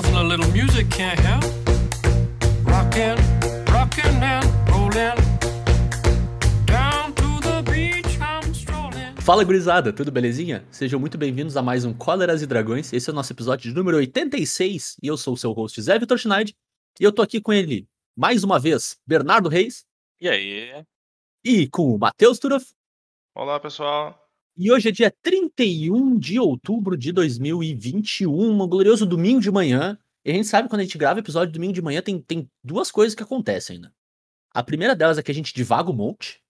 nothing a little music can't help. Rockin', rockin' and rollin'. Fala gurizada, tudo belezinha? Sejam muito bem-vindos a mais um Cóleras e Dragões. Esse é o nosso episódio de número 86 e eu sou o seu host Zé Vitor Schneid e eu tô aqui com ele mais uma vez, Bernardo Reis E aí? e com o Matheus Turoff. Olá, pessoal. E hoje é dia 31 de outubro de 2021, um glorioso domingo de manhã. E a gente sabe quando a gente grava episódio domingo de manhã tem, tem duas coisas que acontecem, né? A primeira delas é que a gente divaga um monte.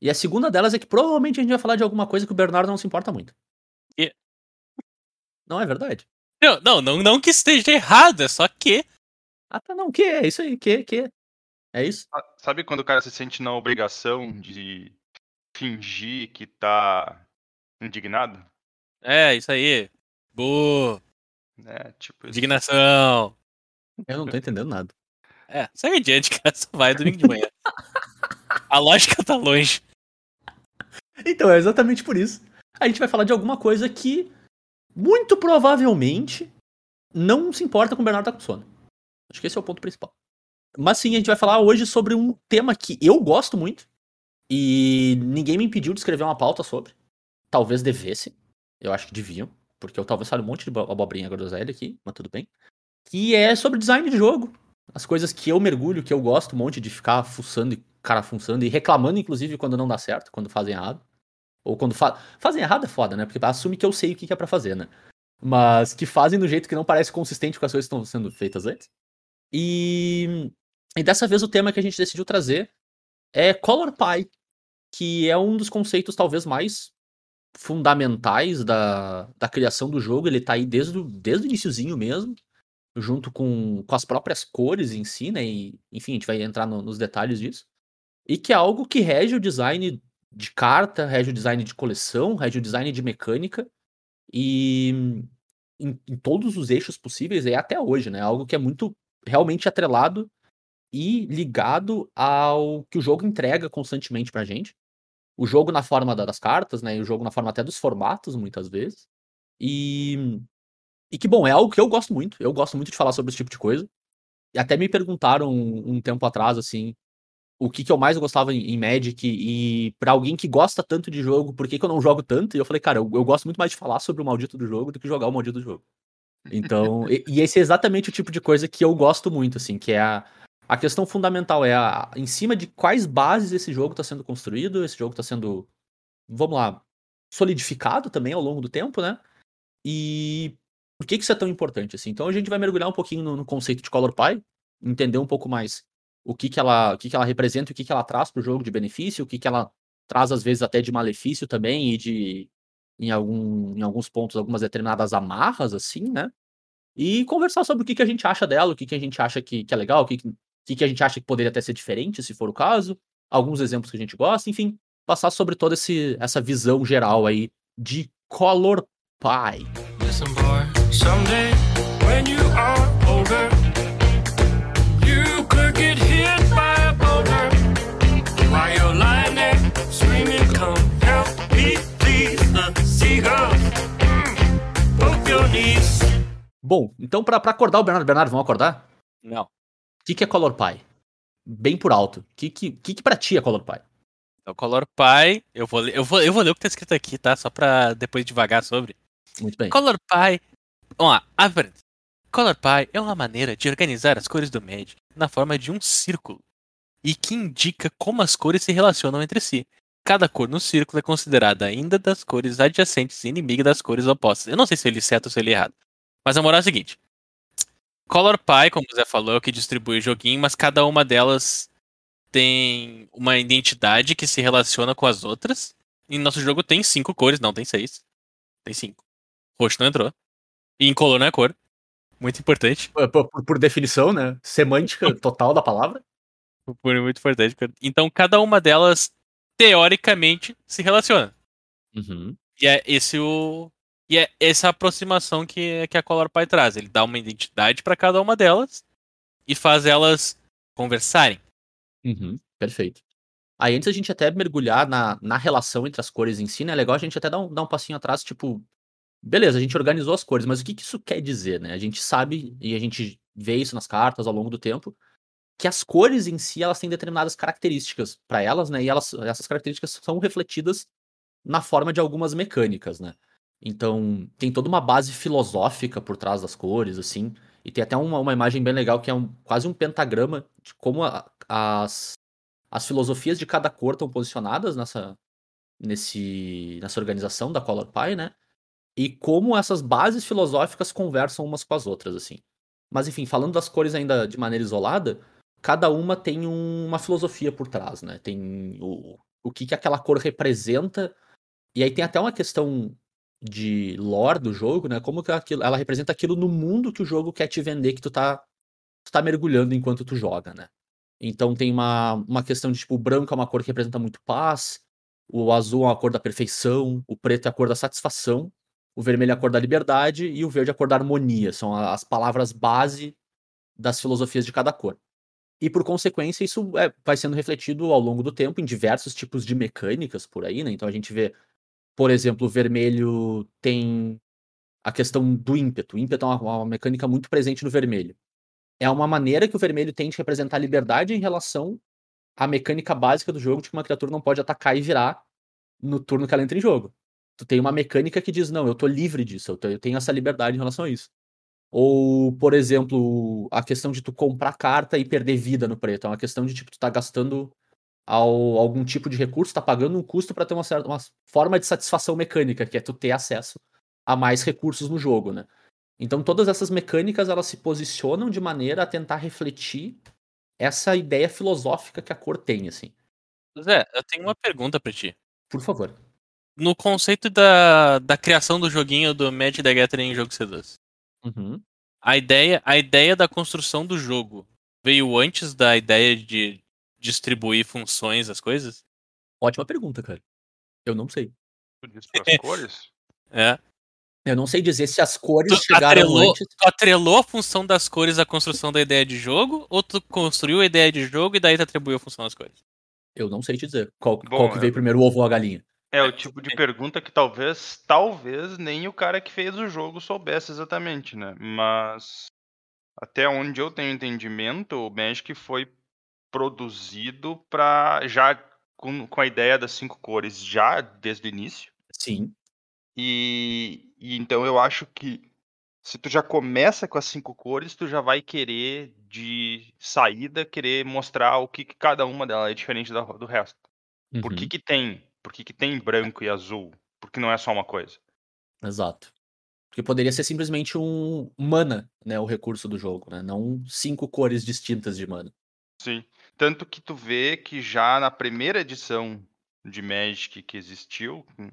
E a segunda delas é que provavelmente a gente vai falar de alguma coisa que o Bernardo não se importa muito. E- Não é verdade? Não, não, não, não que esteja errado, é só que. Ah, tá, não, que é isso aí, que, que. É isso? Sabe quando o cara se sente na obrigação de fingir que tá indignado? É, isso aí. Boa. É, tipo isso. Indignação. Eu não tô entendendo nada. É, segue adiante, cara. Só vai domingo de manhã. A lógica tá longe. Então, é exatamente por isso. A gente vai falar de alguma coisa que, muito provavelmente, não se importa com o Bernardo tá com sono. Acho que esse é o ponto principal. Mas sim, a gente vai falar hoje sobre um tema que eu gosto muito. E ninguém me impediu de escrever uma pauta sobre. Talvez devesse. Eu acho que deviam. Porque eu talvez fale um monte de bo- abobrinha groselha aqui, mas tudo bem. Que é sobre design de jogo. As coisas que eu mergulho, que eu gosto um monte de ficar fuçando e carafunçando e reclamando, inclusive, quando não dá certo, quando fazem errado. Ou quando fa fazem errado é foda, né? Porque assume que eu sei o que é pra fazer, né? Mas que fazem do jeito que não parece consistente com as coisas que estão sendo feitas antes. E, e dessa vez o tema que a gente decidiu trazer é Color Pie, que é um dos conceitos talvez mais fundamentais da, da criação do jogo. Ele tá aí desde o, desde o iniciozinho mesmo, junto com, com as próprias cores em si, né? E, enfim, a gente vai entrar no- nos detalhes disso. E que é algo que rege o design de carta, rege o design de coleção, rege o design de mecânica. E em, em todos os eixos possíveis, e até hoje, né? Algo que é muito realmente atrelado e ligado ao que o jogo entrega constantemente pra gente. O jogo na forma da- das cartas, né? E o jogo na forma até dos formatos, muitas vezes. E, e que, bom, é algo que eu gosto muito. Eu gosto muito de falar sobre esse tipo de coisa. E até me perguntaram um, um tempo atrás, assim, o que, que eu mais gostava em, em Magic e pra alguém que gosta tanto de jogo, por que, que eu não jogo tanto? E eu falei, cara, eu, eu gosto muito mais de falar sobre o maldito do jogo do que jogar o maldito do jogo. Então, e, e esse é exatamente o tipo de coisa que eu gosto muito, assim, que é a, a questão fundamental é a, em cima de quais bases esse jogo está sendo construído, esse jogo está sendo, vamos lá, solidificado também ao longo do tempo, né? E por que, que isso é tão importante, assim? Então a gente vai mergulhar um pouquinho no, no conceito de Color Pie, entender um pouco mais o que, que, ela, o que, que ela representa, o que, que ela traz para o jogo de benefício, o que, que ela traz, às vezes, até de malefício também, e de, em, algum, em alguns pontos, algumas determinadas amarras, assim, né? E conversar sobre o que, que a gente acha dela, o que, que a gente acha que, que é legal, o que, que, que, que a gente acha que poderia até ser diferente, se for o caso, alguns exemplos que a gente gosta, enfim, passar sobre toda esse, essa visão geral aí de Color Pie. Listen, boy, someday when you are older, you could get hit by a boulder while you're lying there screaming, Come help me, please. The seagulls mm, poke your knees. Bom, então pra, pra acordar o Bernardo, Bernardo, vamos acordar? Não. O que, que é Color Pie? Bem por alto. O que, que, que, que pra ti é Color Pie? Então, Color Pie. Eu vou, ler, eu, vou, eu vou ler o que tá escrito aqui, tá? Só pra depois devagar sobre. Muito bem. Color Pie. Vamos lá, abre. Color Pie é uma maneira de organizar as cores do Magic na forma de um círculo e que indica como as cores se relacionam entre si. Cada cor no círculo é considerada ainda das cores adjacentes e inimiga das cores opostas. Eu não sei se ele é certo ou se ele é errado. Mas a moral é a seguinte: Color Pie, como o Zé falou, é o que distribui o joguinho, mas cada uma delas tem uma identidade que se relaciona com as outras. E nosso jogo tem cinco cores, não tem seis. Tem cinco. Roxo não entrou. E incolor não é cor. Muito importante. Por, por- por definição, né? Semântica total da palavra. Por muito importante. Então cada uma delas, teoricamente, se relaciona. Uhum. E é esse o. E é essa aproximação que, que a Color Pie traz. Ele dá uma identidade para cada uma delas e faz elas conversarem. Uhum, perfeito. Aí antes a gente até mergulhar na, na relação entre as cores em si, né? É legal a gente até dar um, dar um passinho atrás, tipo, beleza, a gente organizou as cores, mas o que, que isso quer dizer, né? A gente sabe, e a gente vê isso nas cartas ao longo do tempo, que as cores em si, elas têm determinadas características para elas, né? E elas, essas características são refletidas na forma de algumas mecânicas, né? Então, tem toda uma base filosófica por trás das cores, assim. E tem até uma, uma imagem bem legal que é um, quase um pentagrama de como a- as, as filosofias de cada cor estão posicionadas nessa, nesse, nessa organização da Color Pie, né? E como essas bases filosóficas conversam umas com as outras, assim. Mas enfim, falando das cores ainda de maneira isolada, cada uma tem um- uma filosofia por trás, né? Tem o, o que, que aquela cor representa. E aí tem até uma questão de lore do jogo, né? Como que aquilo, ela representa aquilo no mundo que o jogo quer te vender, que tu tá, tu tá mergulhando enquanto tu joga, né? Então tem uma, uma questão de, tipo, o branco é uma cor que representa muito paz, o azul é uma cor da perfeição, o preto é a cor da satisfação, o vermelho é a cor da liberdade e o verde é a cor da harmonia. São a- as palavras base das filosofias de cada cor. E por consequência, isso é, vai sendo refletido ao longo do tempo em diversos tipos de mecânicas por aí, né? Então a gente vê, por exemplo, o vermelho tem a questão do ímpeto. O ímpeto é uma, uma mecânica muito presente no vermelho. É uma maneira que o vermelho tem de representar liberdade em relação à mecânica básica do jogo de que uma criatura não pode atacar e virar no turno que ela entra em jogo. Tu tem uma mecânica que diz, não, eu tô livre disso, eu tenho essa liberdade em relação a isso. Ou, por exemplo, a questão de tu comprar carta e perder vida no preto. É uma questão de, tipo, tu tá gastando ao- algum tipo de recurso, tá pagando um custo pra ter uma certa uma forma de satisfação mecânica, que é tu ter acesso a mais recursos no jogo, né? Então todas essas mecânicas, elas se posicionam de maneira a tentar refletir essa ideia filosófica que a cor tem, assim. Zé, eu tenho uma pergunta pra ti. Por favor. No conceito da, da criação do joguinho do Magic the Gathering em jogo C2, Uhum. a ideia, a ideia da construção do jogo veio antes da ideia de distribuir funções, as coisas? Ótima pergunta, cara. Eu não sei. Tu diz pras cores? É. Eu não sei dizer se as cores Tu chegaram atrelou, antes. tu atrelou a função das cores à construção da ideia de jogo, ou tu construiu a ideia de jogo e daí tu atribuiu a função das cores? Eu não sei te dizer qual, Bom, qual que é- veio primeiro, o ovo ou a galinha. É o tipo de pergunta que talvez, talvez nem o cara que fez o jogo soubesse exatamente, né? Mas até onde eu tenho entendimento, o Magic foi produzido para já com, com a ideia das cinco cores já desde o início. Sim. E, e então eu acho que se tu já começa com as cinco cores, tu já vai querer de saída querer mostrar o que, que cada uma delas é diferente da- do resto. Por que Uhum, que tem? Por que que tem branco e azul? Porque não é só uma coisa. Exato. Porque poderia ser simplesmente um mana, né? O recurso do jogo, né? Não cinco cores distintas de mana. Sim. Tanto que tu vê que já na primeira edição de Magic que existiu, hum,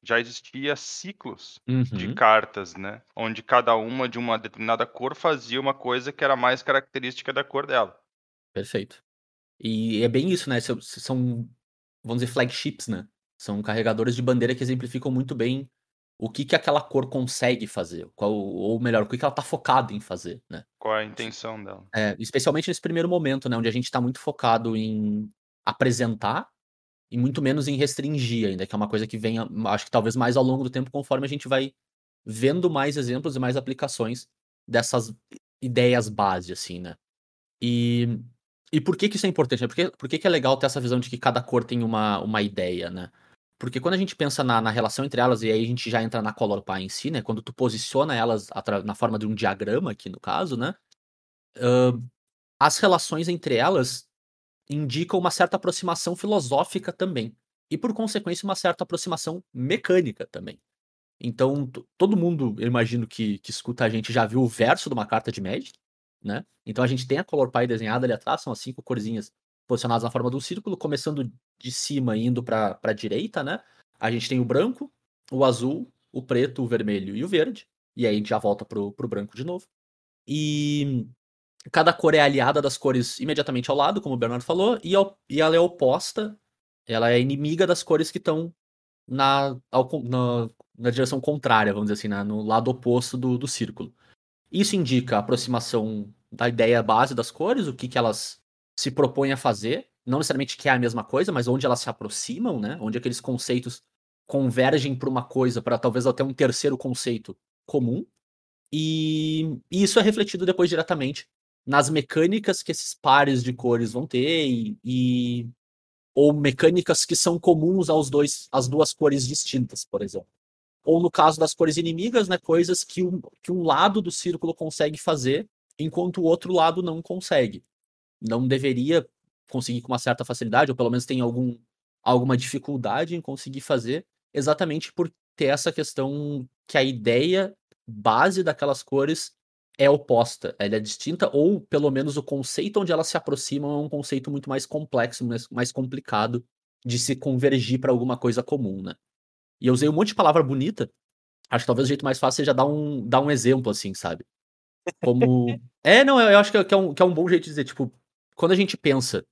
já existia ciclos de Uhum, cartas, né? Onde cada uma de uma determinada cor fazia uma coisa que era mais característica da cor dela. Perfeito. E é bem isso, né? São, vamos dizer, flagships, né? São carregadores de bandeira que exemplificam muito bem o que, que aquela cor consegue fazer. Qual, ou melhor, o que, que ela tá focada em fazer, né? Qual a intenção dela? É, especialmente nesse primeiro momento, né? Onde a gente tá muito focado em apresentar e muito menos em restringir ainda, que é uma coisa que vem, acho que talvez mais ao longo do tempo, conforme a gente vai vendo mais exemplos e mais aplicações dessas ideias base, assim, né? E, e por que que isso é importante? né? Por que, por que que é legal ter essa visão de que cada cor tem uma, uma ideia, né? Porque quando a gente pensa na, na relação entre elas, e aí a gente já entra na Color Pie em si, né? Quando tu posiciona elas na forma de um diagrama aqui no caso, né? ahn, as relações entre elas indicam uma certa aproximação filosófica também. E por consequência, uma certa aproximação mecânica também. Então, to- todo mundo, eu imagino que, que escuta a gente já viu o verso de uma carta de Magic, né? Então a gente tem a Color Pie desenhada ali atrás, são as cinco corzinhas posicionadas na forma de um círculo, começando de cima e indo pra, pra direita, né? A gente tem o branco, o azul, o preto, o vermelho e o verde. E aí a gente já volta pro, pro branco de novo. E cada cor é aliada das cores imediatamente ao lado, como o Bernardo falou, e, ao- e ela é oposta, ela é inimiga das cores que estão na, na, na direção contrária, vamos dizer assim, na- no lado oposto do, do círculo. Isso indica a aproximação da ideia base das cores, o que, que elas se propõem a fazer, não necessariamente que é a mesma coisa, mas onde elas se aproximam, né? Onde aqueles conceitos convergem para uma coisa, para talvez até um terceiro conceito comum. E, e isso é refletido depois diretamente nas mecânicas que esses pares de cores vão ter e, e ou mecânicas que são comuns aos dois, às duas cores distintas, por exemplo. Ou no caso das cores inimigas, né, coisas que um, que um lado do círculo consegue fazer, enquanto o outro lado não consegue. Não deveria conseguir com uma certa facilidade, ou pelo menos tem algum, alguma dificuldade em conseguir fazer, exatamente por ter essa questão que a ideia base daquelas cores é oposta, ela é distinta, ou pelo menos o conceito onde elas se aproximam é um conceito muito mais complexo, mais, complicado de se convergir para alguma coisa comum, né? E eu usei um monte de palavra bonita, acho que talvez o jeito mais fácil seja dar um, dar um exemplo, assim, sabe? Como. é, não, eu acho que é, que é, um, que é um bom jeito de dizer, tipo, quando a gente pensa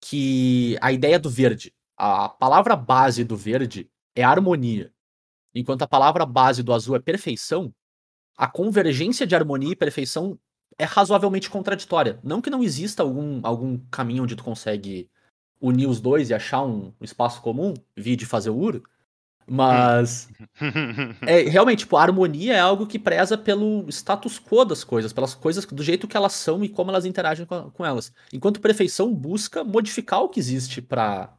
que a ideia do verde, a palavra base do verde é harmonia, enquanto a palavra base do azul é perfeição, a convergência de harmonia e perfeição é razoavelmente contraditória. Não que não exista algum, algum caminho onde tu consegue unir os dois e achar um, espaço comum, de fazer o mas é, realmente, tipo, a harmonia é algo que preza pelo status quo das coisas, pelas coisas do jeito que elas são e como elas interagem com, com elas. Enquanto perfeição busca modificar o que existe para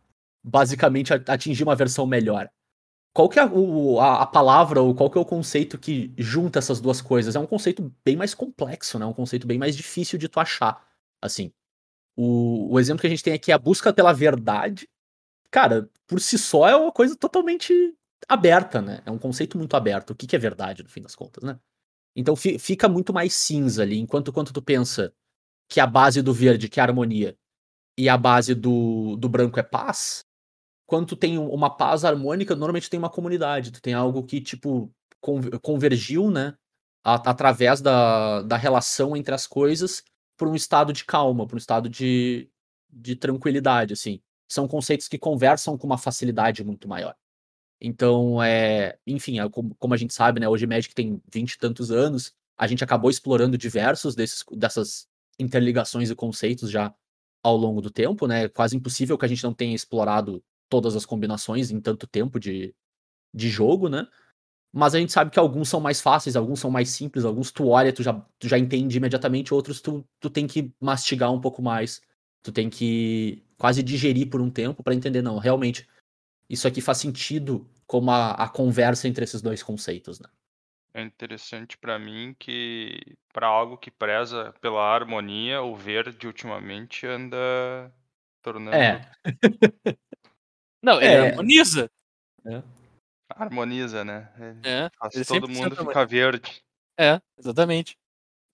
basicamente atingir uma versão melhor. Qual que é o, a, a, palavra ou qual que é o conceito que junta essas duas coisas? É um conceito bem mais complexo, né? Um conceito bem mais difícil de tu achar, assim. O, o exemplo que a gente tem aqui é a busca pela verdade. Cara, por si só é uma coisa totalmente aberta, né? É um conceito muito aberto. O que, que é verdade, no fim das contas, né? Então fi, fica muito mais cinza ali, enquanto quando tu pensa que a base do verde, que é harmonia, e a base do, do branco é paz, quando tu tem uma paz harmônica, normalmente tem uma comunidade, tu tem algo que, tipo, convergiu, né, através da, da relação entre as coisas por um estado de calma, por um estado de, de tranquilidade, assim. São conceitos que conversam com uma facilidade muito maior. Então, é, enfim, é, como, como, a gente sabe, né, hoje Magic tem vinte e tantos anos, a gente acabou explorando diversos desses, dessas interligações e conceitos já ao longo do tempo, né? Quase impossível que a gente não tenha explorado todas as combinações em tanto tempo de, de jogo, né? Mas a gente sabe que alguns são mais fáceis, alguns são mais simples, alguns tu olha, tu já, tu já entende imediatamente, outros tu, tu tem que mastigar um pouco mais. Tu tem que quase digerir por um tempo para entender, não, realmente, isso aqui faz sentido como a, a conversa entre esses dois conceitos, né? É interessante para mim que, para algo que preza pela harmonia, o verde ultimamente anda tornando É. Não, ele É. harmoniza. Harmoniza, né? Ele É, faz ele todo 100% mundo ficar verde. É, exatamente.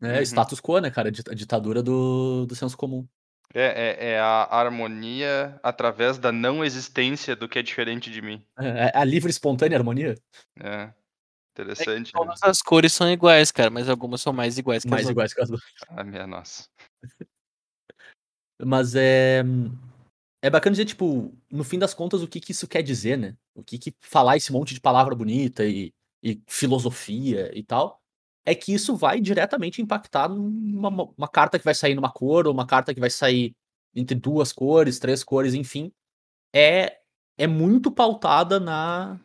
É, Uhum. status quo, né, cara? Dita- ditadura do, do senso comum. É, é, é a harmonia através da não existência do que é diferente de mim. É, é a livre espontânea harmonia. É. Interessante, né? Todas as cores são iguais, cara, mas algumas são mais iguais que Mais as outras. iguais que as duas. Ah, minha nossa. Mas é. É bacana dizer, tipo, no fim das contas, o que, que isso quer dizer, né? O que, que falar esse monte de palavra bonita e, e filosofia e tal. É que isso vai diretamente impactar numa uma carta que vai sair numa cor, ou uma carta que vai sair entre duas cores, três cores, enfim. É, é muito pautada na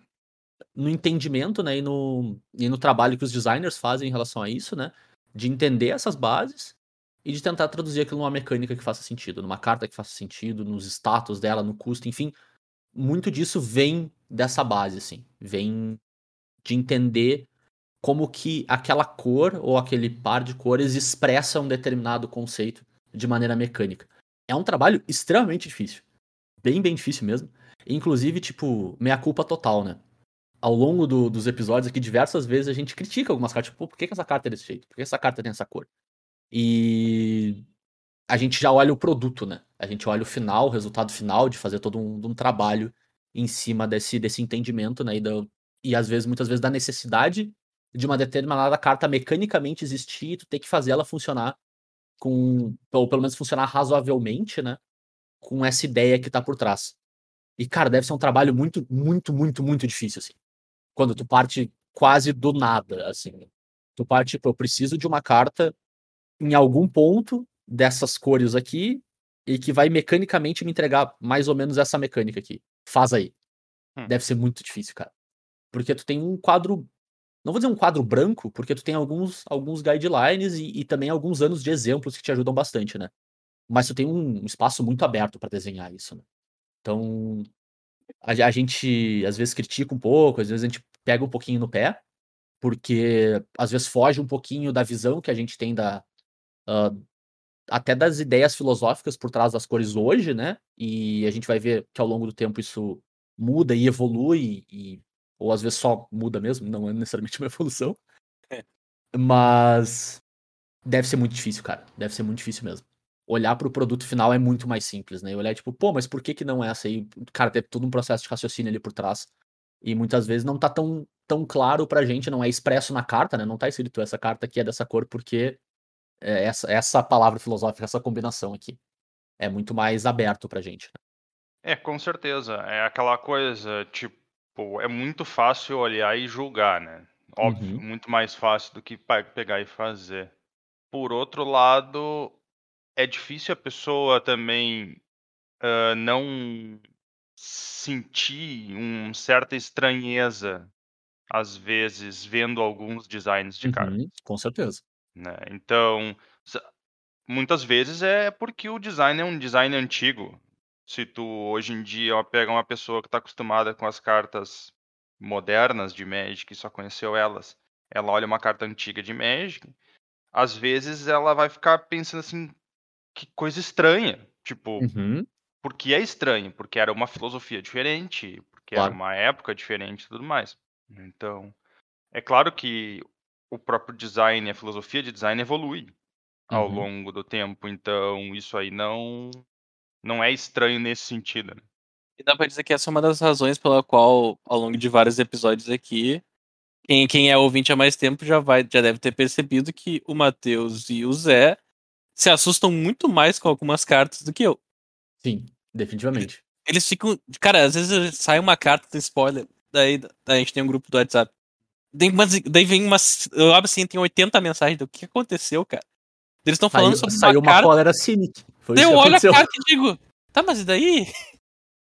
no entendimento, né, e no, e no trabalho que os designers fazem em relação a isso, né, de entender essas bases e de tentar traduzir aquilo numa mecânica que faça sentido, numa carta que faça sentido, nos status dela, no custo, enfim. Muito disso vem dessa base, assim. Vem de entender como que aquela cor ou aquele par de cores expressa um determinado conceito de maneira mecânica. É um trabalho extremamente difícil. Bem, bem difícil mesmo. Inclusive, tipo, meia culpa total, né? Ao longo do- dos episódios aqui, diversas vezes a gente critica algumas cartas. Tipo, por que, que essa carta é desse jeito? Por que essa carta tem essa cor? E a gente já olha o produto, né? A gente olha o final, o resultado final de fazer todo um, um trabalho em cima desse, desse entendimento, né? E, da- e às vezes, muitas vezes, da necessidade de uma determinada carta mecanicamente existir e tu ter que fazer ela funcionar com. Ou pelo menos funcionar razoavelmente, né? Com essa ideia que tá por trás. E, cara, deve ser um trabalho muito, muito, muito, muito difícil, assim. Quando tu parte quase do nada, assim. Tu parte, tipo, eu preciso de uma carta em algum ponto dessas cores aqui e que vai mecanicamente me entregar mais ou menos essa mecânica aqui. Faz aí. Hum. Deve ser muito difícil, cara. Porque tu tem um quadro. Não vou dizer um quadro branco, porque tu tem alguns, alguns guidelines e, e também alguns anos de exemplos que te ajudam bastante, né? Mas tu tem um espaço muito aberto para desenhar isso, né? Então, a, a, gente às vezes critica um pouco, às vezes a gente pega um pouquinho no pé, porque às vezes foge um pouquinho da visão que a gente tem da. Uh, até das ideias filosóficas por trás das cores hoje, né? E a gente vai ver que ao longo do tempo isso muda e evolui, e, ou às vezes só muda mesmo, não é necessariamente uma evolução. É. Mas deve ser muito difícil, cara. Deve ser muito difícil mesmo. Olhar para o produto final é muito mais simples, né? E olhar tipo, pô, mas por que que não é essa aí? Cara, tem todo um processo de raciocínio ali por trás. E muitas vezes não tá tão, tão claro pra gente, não é expresso na carta, né? Não tá escrito essa carta aqui é dessa cor porque é essa, essa palavra filosófica, essa combinação aqui. É muito mais aberto pra gente. Né? É, com certeza. É aquela coisa, tipo, é muito fácil olhar e julgar, né? Óbvio, uhum. muito mais fácil do que pegar e fazer. Por outro lado, é difícil a pessoa também uh, não sentir uma certa estranheza, às vezes, vendo alguns designs de uhum, Com certeza. Né? Então, muitas vezes é porque o design é um design antigo. Se tu hoje em dia pega uma pessoa que está acostumada com as cartas modernas de Magic e só conheceu elas, ela olha uma carta antiga de Magic, às vezes ela vai ficar pensando assim, que coisa estranha. Tipo, uhum. porque é estranho, porque era uma filosofia diferente, porque claro. era uma época diferente e tudo mais. Então, é claro que o próprio design, a filosofia de design evolui ao uhum. longo do tempo, então isso aí não não é estranho nesse sentido. Né? E dá pra dizer que essa é uma das razões pela qual, ao longo de vários episódios aqui, quem, quem é ouvinte há mais tempo já vai já deve ter percebido que o Matheus e o Zé se assustam muito mais com algumas cartas do que eu. Sim, definitivamente. Eles ficam. Cara, às vezes sai uma carta do spoiler. Daí, daí a gente tem um grupo do WhatsApp. Daí, mas, daí vem umas. Eu abro assim, tem 80 mensagens. Do que aconteceu, cara? Eles estão falando saiu, sobre saiu uma, uma cólera cínica. Foi eu olho a carta e digo, tá, mas e daí?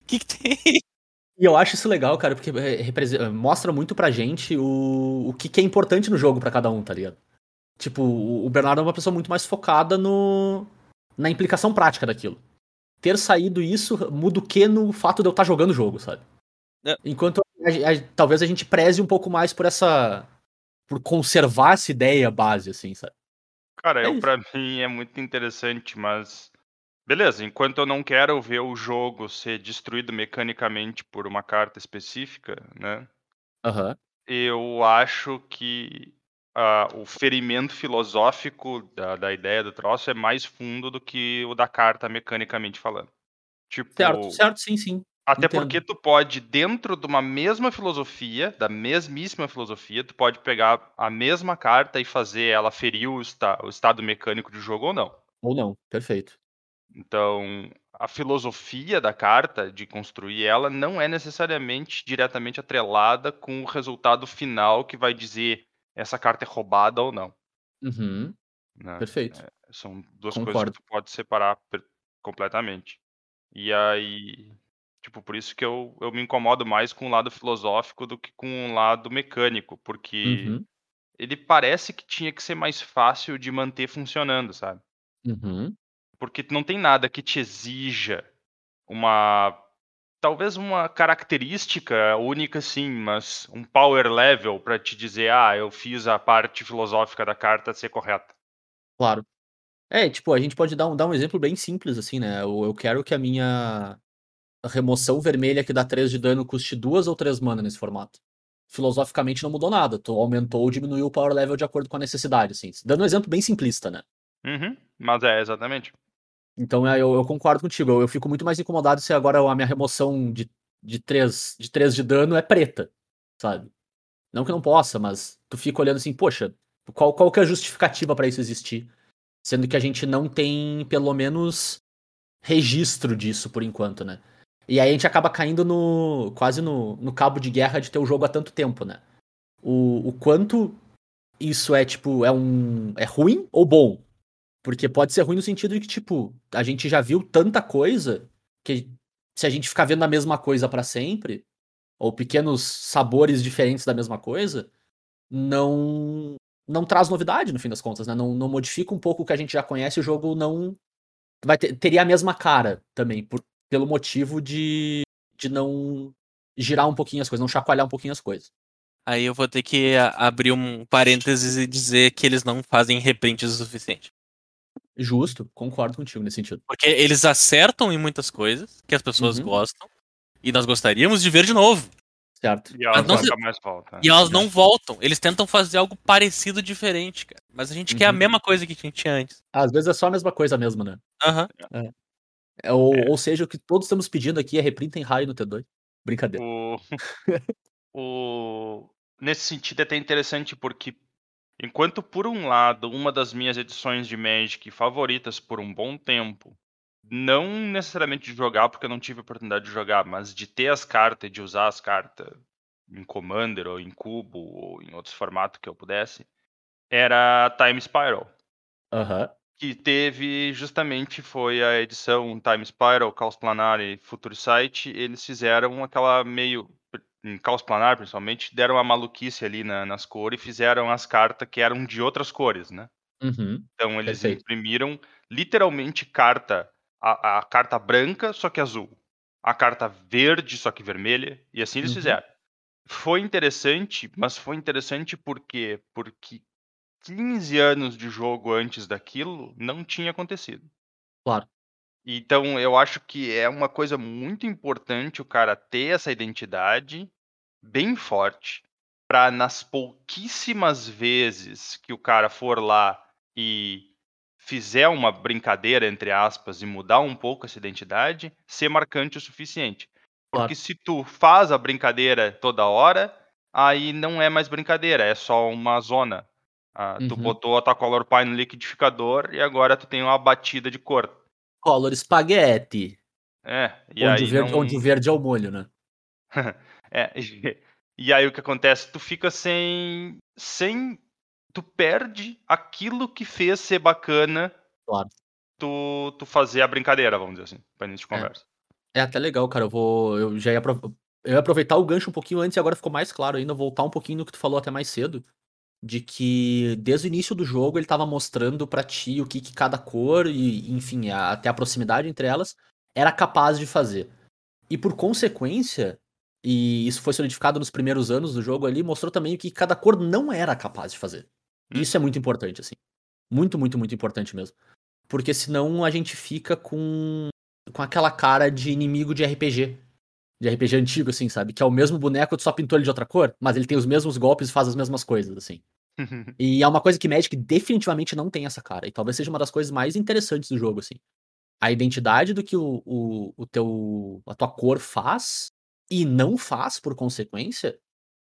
O que, que tem? E eu acho isso legal, cara, porque eh, mostra muito pra gente o, o que, que é importante no jogo para cada um, tá ligado? Tipo, o Bernardo é uma pessoa muito mais focada no na implicação prática daquilo. Ter saído isso muda o que no fato de eu estar tá jogando o jogo, sabe? É. Enquanto a, a, talvez a gente preze um pouco mais por essa. por conservar essa ideia base, assim, sabe? Cara, é eu, pra mim é muito interessante, mas. Beleza, enquanto eu não quero ver o jogo ser destruído mecanicamente por uma carta específica, né? Uhum. Eu acho que uh, o ferimento filosófico da, da ideia do troço é mais fundo do que o da carta mecanicamente falando. Tipo, certo, certo, sim, sim. Até Entendo. porque tu pode, dentro de uma mesma filosofia, da mesmíssima filosofia, tu pode pegar a mesma carta e fazer ela ferir o, esta, o estado mecânico do jogo ou não. Ou não, perfeito. Então, a filosofia da carta, de construir ela, não é necessariamente diretamente atrelada com o resultado final que vai dizer essa carta é roubada ou não. Uhum. Né? Perfeito. É, são duas Concordo. coisas que tu pode separar completamente. E aí, Tipo, por isso que eu, eu me incomodo mais com o lado filosófico do que com o lado mecânico, porque uhum. ele parece que tinha que ser mais fácil de manter funcionando, sabe? Uhum. Porque não tem nada que te exija uma. Talvez uma característica única, sim, mas um power level para te dizer, ah, eu fiz a parte filosófica da carta ser correta. Claro. É, tipo, a gente pode dar um, dar um exemplo bem simples, assim, né? Eu, eu quero que a minha remoção vermelha que dá 3 de dano custe 2 ou 3 mana nesse formato. Filosoficamente não mudou nada. Tu aumentou ou diminuiu o power level de acordo com a necessidade, assim. Dando um exemplo bem simplista, né? Uhum, mas é, exatamente. Então é, eu, eu concordo contigo. Eu, eu, fico muito mais incomodado se agora a minha remoção de, de, 3, de 3 de dano é preta, sabe? Não que não possa, mas tu fica olhando assim, poxa, qual, qual que é a justificativa para isso existir? Sendo que a gente não tem, pelo menos, registro disso por enquanto, né? E aí a gente acaba caindo no quase no, no cabo de guerra de ter o jogo há tanto tempo, né? O, o quanto isso é, tipo, é um. é ruim ou bom? Porque pode ser ruim no sentido de que, tipo, a gente já viu tanta coisa que se a gente ficar vendo a mesma coisa para sempre, ou pequenos sabores diferentes da mesma coisa, não não traz novidade no fim das contas, né? Não, não modifica um pouco o que a gente já conhece, o jogo não vai ter, teria a mesma cara também, por, pelo motivo de, de não girar um pouquinho as coisas, não chacoalhar um pouquinho as coisas. Aí eu vou ter que abrir um parênteses e dizer que eles não fazem reprints o suficiente. Justo, concordo contigo nesse sentido. Porque eles acertam em muitas coisas que as pessoas Uhum. gostam. E nós gostaríamos de ver de novo. Certo? E elas não se- mais voltam. E elas não voltam. Eles tentam fazer algo parecido diferente, cara. Mas a gente quer a Uhum. mesma coisa que a gente tinha antes. Às vezes é só a mesma coisa mesmo, né? Aham. É, ou, É. ou seja, o que todos estamos pedindo aqui é reprintem raio no T2. Brincadeira. O... o... Nesse sentido é até interessante porque, enquanto por um lado, uma das minhas edições de Magic favoritas por um bom tempo, não necessariamente de jogar, porque eu não tive oportunidade de jogar, mas de ter as cartas e de usar as cartas em Commander ou em Cubo ou em outros formatos que eu pudesse, era Time Spiral. Aham. que teve justamente foi a edição Time Spiral, Caos Planar e Future Sight, eles fizeram aquela meio em Caos Planar principalmente, deram uma maluquice ali na- nas cores e fizeram as cartas que eram de outras cores, né? Uhum. Então eles Perfeito. imprimiram literalmente carta a, a carta branca só que azul, a carta verde só que vermelha e assim eles Uhum. fizeram. Foi interessante, mas foi interessante porque porque 15 anos de jogo antes daquilo não tinha acontecido. Claro. Então eu acho que é uma coisa muito importante o cara ter essa identidade bem forte para nas pouquíssimas vezes que o cara for lá e fizer uma brincadeira entre aspas e mudar um pouco essa identidade, ser marcante o suficiente. Claro. Porque se tu faz a brincadeira toda hora, aí não é mais brincadeira, é só uma zona. Ah, Tu Uhum. botou a tua color pie no liquidificador e agora tu tem uma batida de cor. Color Spaghetti. É, e Onde, aí o verde, não... onde o verde é o molho, né? É, e, aí o que acontece? Tu fica sem. sem. Tu perde aquilo que fez ser bacana Claro. tu, tu fazer a brincadeira, vamos dizer assim, pra início de É. conversa. É até legal, cara. Eu vou. Eu já ia, eu ia aproveitar o gancho um pouquinho antes e agora ficou mais claro ainda. Voltar um pouquinho no que tu falou até mais cedo. De que desde o início do jogo ele tava mostrando pra ti o que, que cada cor e, enfim, a- até a proximidade entre elas era capaz de fazer. E por consequência, e isso foi solidificado nos primeiros anos do jogo ali, mostrou também o que cada cor não era capaz de fazer. Hum. Isso é muito importante, assim. Muito, muito, muito importante mesmo. Porque senão a gente fica com, com aquela cara de inimigo de RPG. De RPG antigo, assim, sabe? Que é o mesmo boneco, tu só pintou ele de outra cor, mas ele tem os mesmos golpes e faz as mesmas coisas, assim. E é uma coisa que Magic definitivamente não tem essa cara. E talvez seja uma das coisas mais interessantes do jogo, assim. A identidade do que o, o, o teu, a tua cor faz e não faz, por consequência,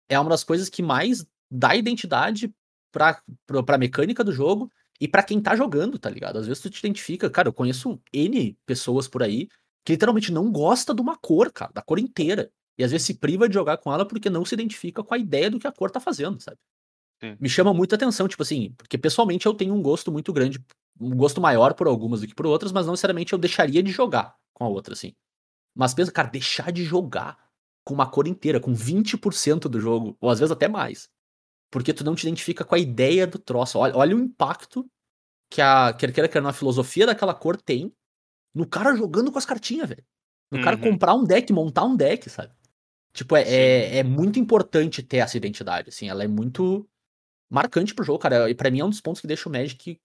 é uma das coisas que mais dá identidade pra, pra, pra mecânica do jogo e pra quem tá jogando, tá ligado? Às vezes tu te identifica, cara, eu conheço N pessoas por aí que literalmente não gosta de uma cor, cara, da cor inteira. E às vezes se priva de jogar com ela porque não se identifica com a ideia do que a cor tá fazendo, sabe? Sim. Me chama muita atenção, tipo assim, porque pessoalmente eu tenho um gosto muito grande, um gosto maior por algumas do que por outras, mas não necessariamente eu deixaria de jogar com a outra, assim. Mas pensa, cara, deixar de jogar com uma cor inteira, com 20% do jogo, ou às vezes até mais. Porque tu não te identifica com a ideia do troço. Olha, olha o impacto que a quer queira quer não, a filosofia daquela cor tem no cara jogando com as cartinhas, velho. No cara Uhum. comprar um deck, montar um deck, sabe? Tipo, é, é, é muito importante ter essa identidade, assim, ela é muito marcante pro jogo, cara. E pra mim é um dos pontos que deixa o Magic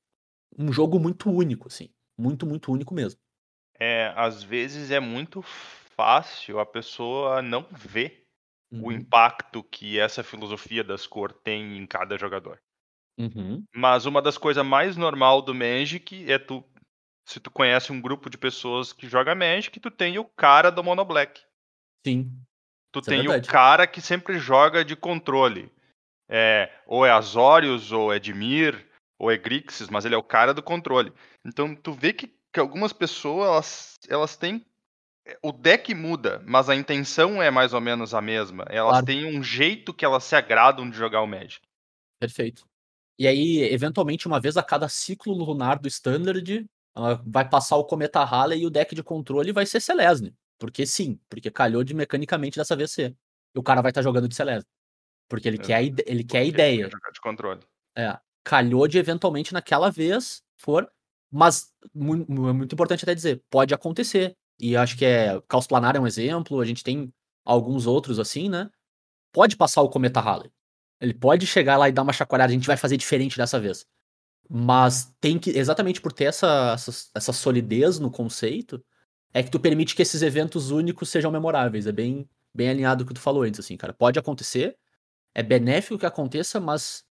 um jogo muito único, assim. Muito, muito único mesmo. É, às vezes é muito fácil a pessoa não ver o Uhum, impacto que essa filosofia das cores tem em cada jogador. uhum, Mas uma das coisas mais normal do Magic é tu. Se tu conhece um grupo de pessoas que joga Magic, tu tem o cara do Mono Black. sim. Tu Isso é tem o verdade. cara que sempre joga de controle. É, ou é Azorius, ou é Dimir, ou é Grixis, mas ele é o cara do controle. Então tu vê que, que algumas pessoas elas, elas têm. O deck muda, mas a intenção é mais ou menos a mesma. Elas Claro. têm um jeito que elas se agradam de jogar o Magic. Perfeito. E aí, eventualmente, uma vez a cada ciclo lunar do Standard, vai passar o Cometa Halley e o deck de controle vai ser Celesne. Porque sim, porque calhou de mecanicamente dessa vez ser. o cara vai estar jogando de Celeste. Porque ele É, quer, ele quer a ele ideia. jogar de controle. É, calhou de eventualmente naquela vez for, mas é muito importante até dizer, pode acontecer. E acho que é Caos Planar é um exemplo, a gente tem alguns outros assim, né? Pode passar o Cometa Halley. Ele pode chegar lá e dar uma chacoalhada, a gente vai fazer diferente dessa vez. Mas tem que, exatamente por ter essa, essa, essa solidez no conceito, é que tu permite que esses eventos únicos sejam memoráveis. É bem, bem alinhado com o que tu falou antes, assim, cara. Pode acontecer, é benéfico que aconteça, mas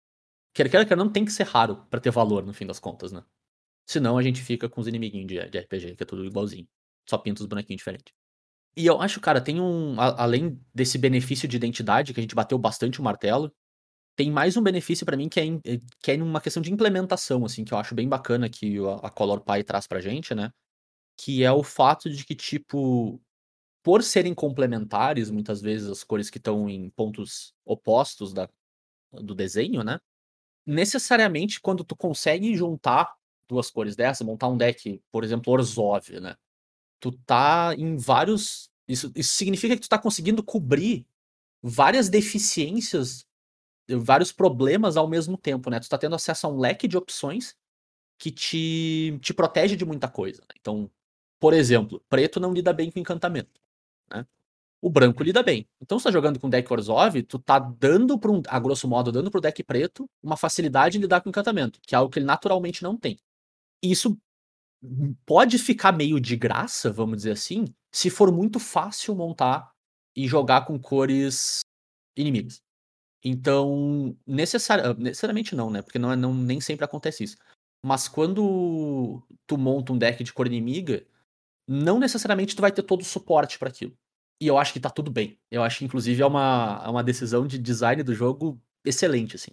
quer queira, quer não tem que ser raro pra ter valor no fim das contas, né? Senão a gente fica com os inimiguinhos de, de RPG, que é tudo igualzinho. Só pinta os bonequinhos diferentes. E eu acho, cara, tem um. a- além desse benefício de identidade, que a gente bateu bastante o martelo, tem mais um benefício pra mim que é, eh, que é uma questão de implementação, assim, que eu acho bem bacana que a Color traz pra gente, né? Que é o fato de que, tipo, por serem complementares, muitas vezes as cores que estão em pontos opostos da, do desenho, né? Necessariamente, quando tu consegue juntar duas cores dessa, montar um deck, por exemplo, Orzhov, né? Tu tá em vários. Isso, isso significa que tu tá conseguindo cobrir várias deficiências, vários problemas ao mesmo tempo, né? Tu tá tendo acesso a um leque de opções que te, te protege de muita coisa. né? Então, por exemplo, preto não lida bem com encantamento. Né? O branco lida bem. Então, se tá jogando com deck Orzhov, tu tá dando para um, a grosso modo, dando pro deck preto uma facilidade em lidar com encantamento, que é algo que ele naturalmente não tem. E isso pode ficar meio de graça, vamos dizer assim, se for muito fácil montar e jogar com cores inimigas. Então, necessari- ah, necessariamente não, né? Porque não, é- não, nem sempre acontece isso. Mas quando tu monta um deck de cor inimiga, não necessariamente tu vai ter todo o suporte para aquilo. E eu acho que tá tudo bem. Eu acho que, inclusive, é uma, é uma decisão de design do jogo excelente, assim.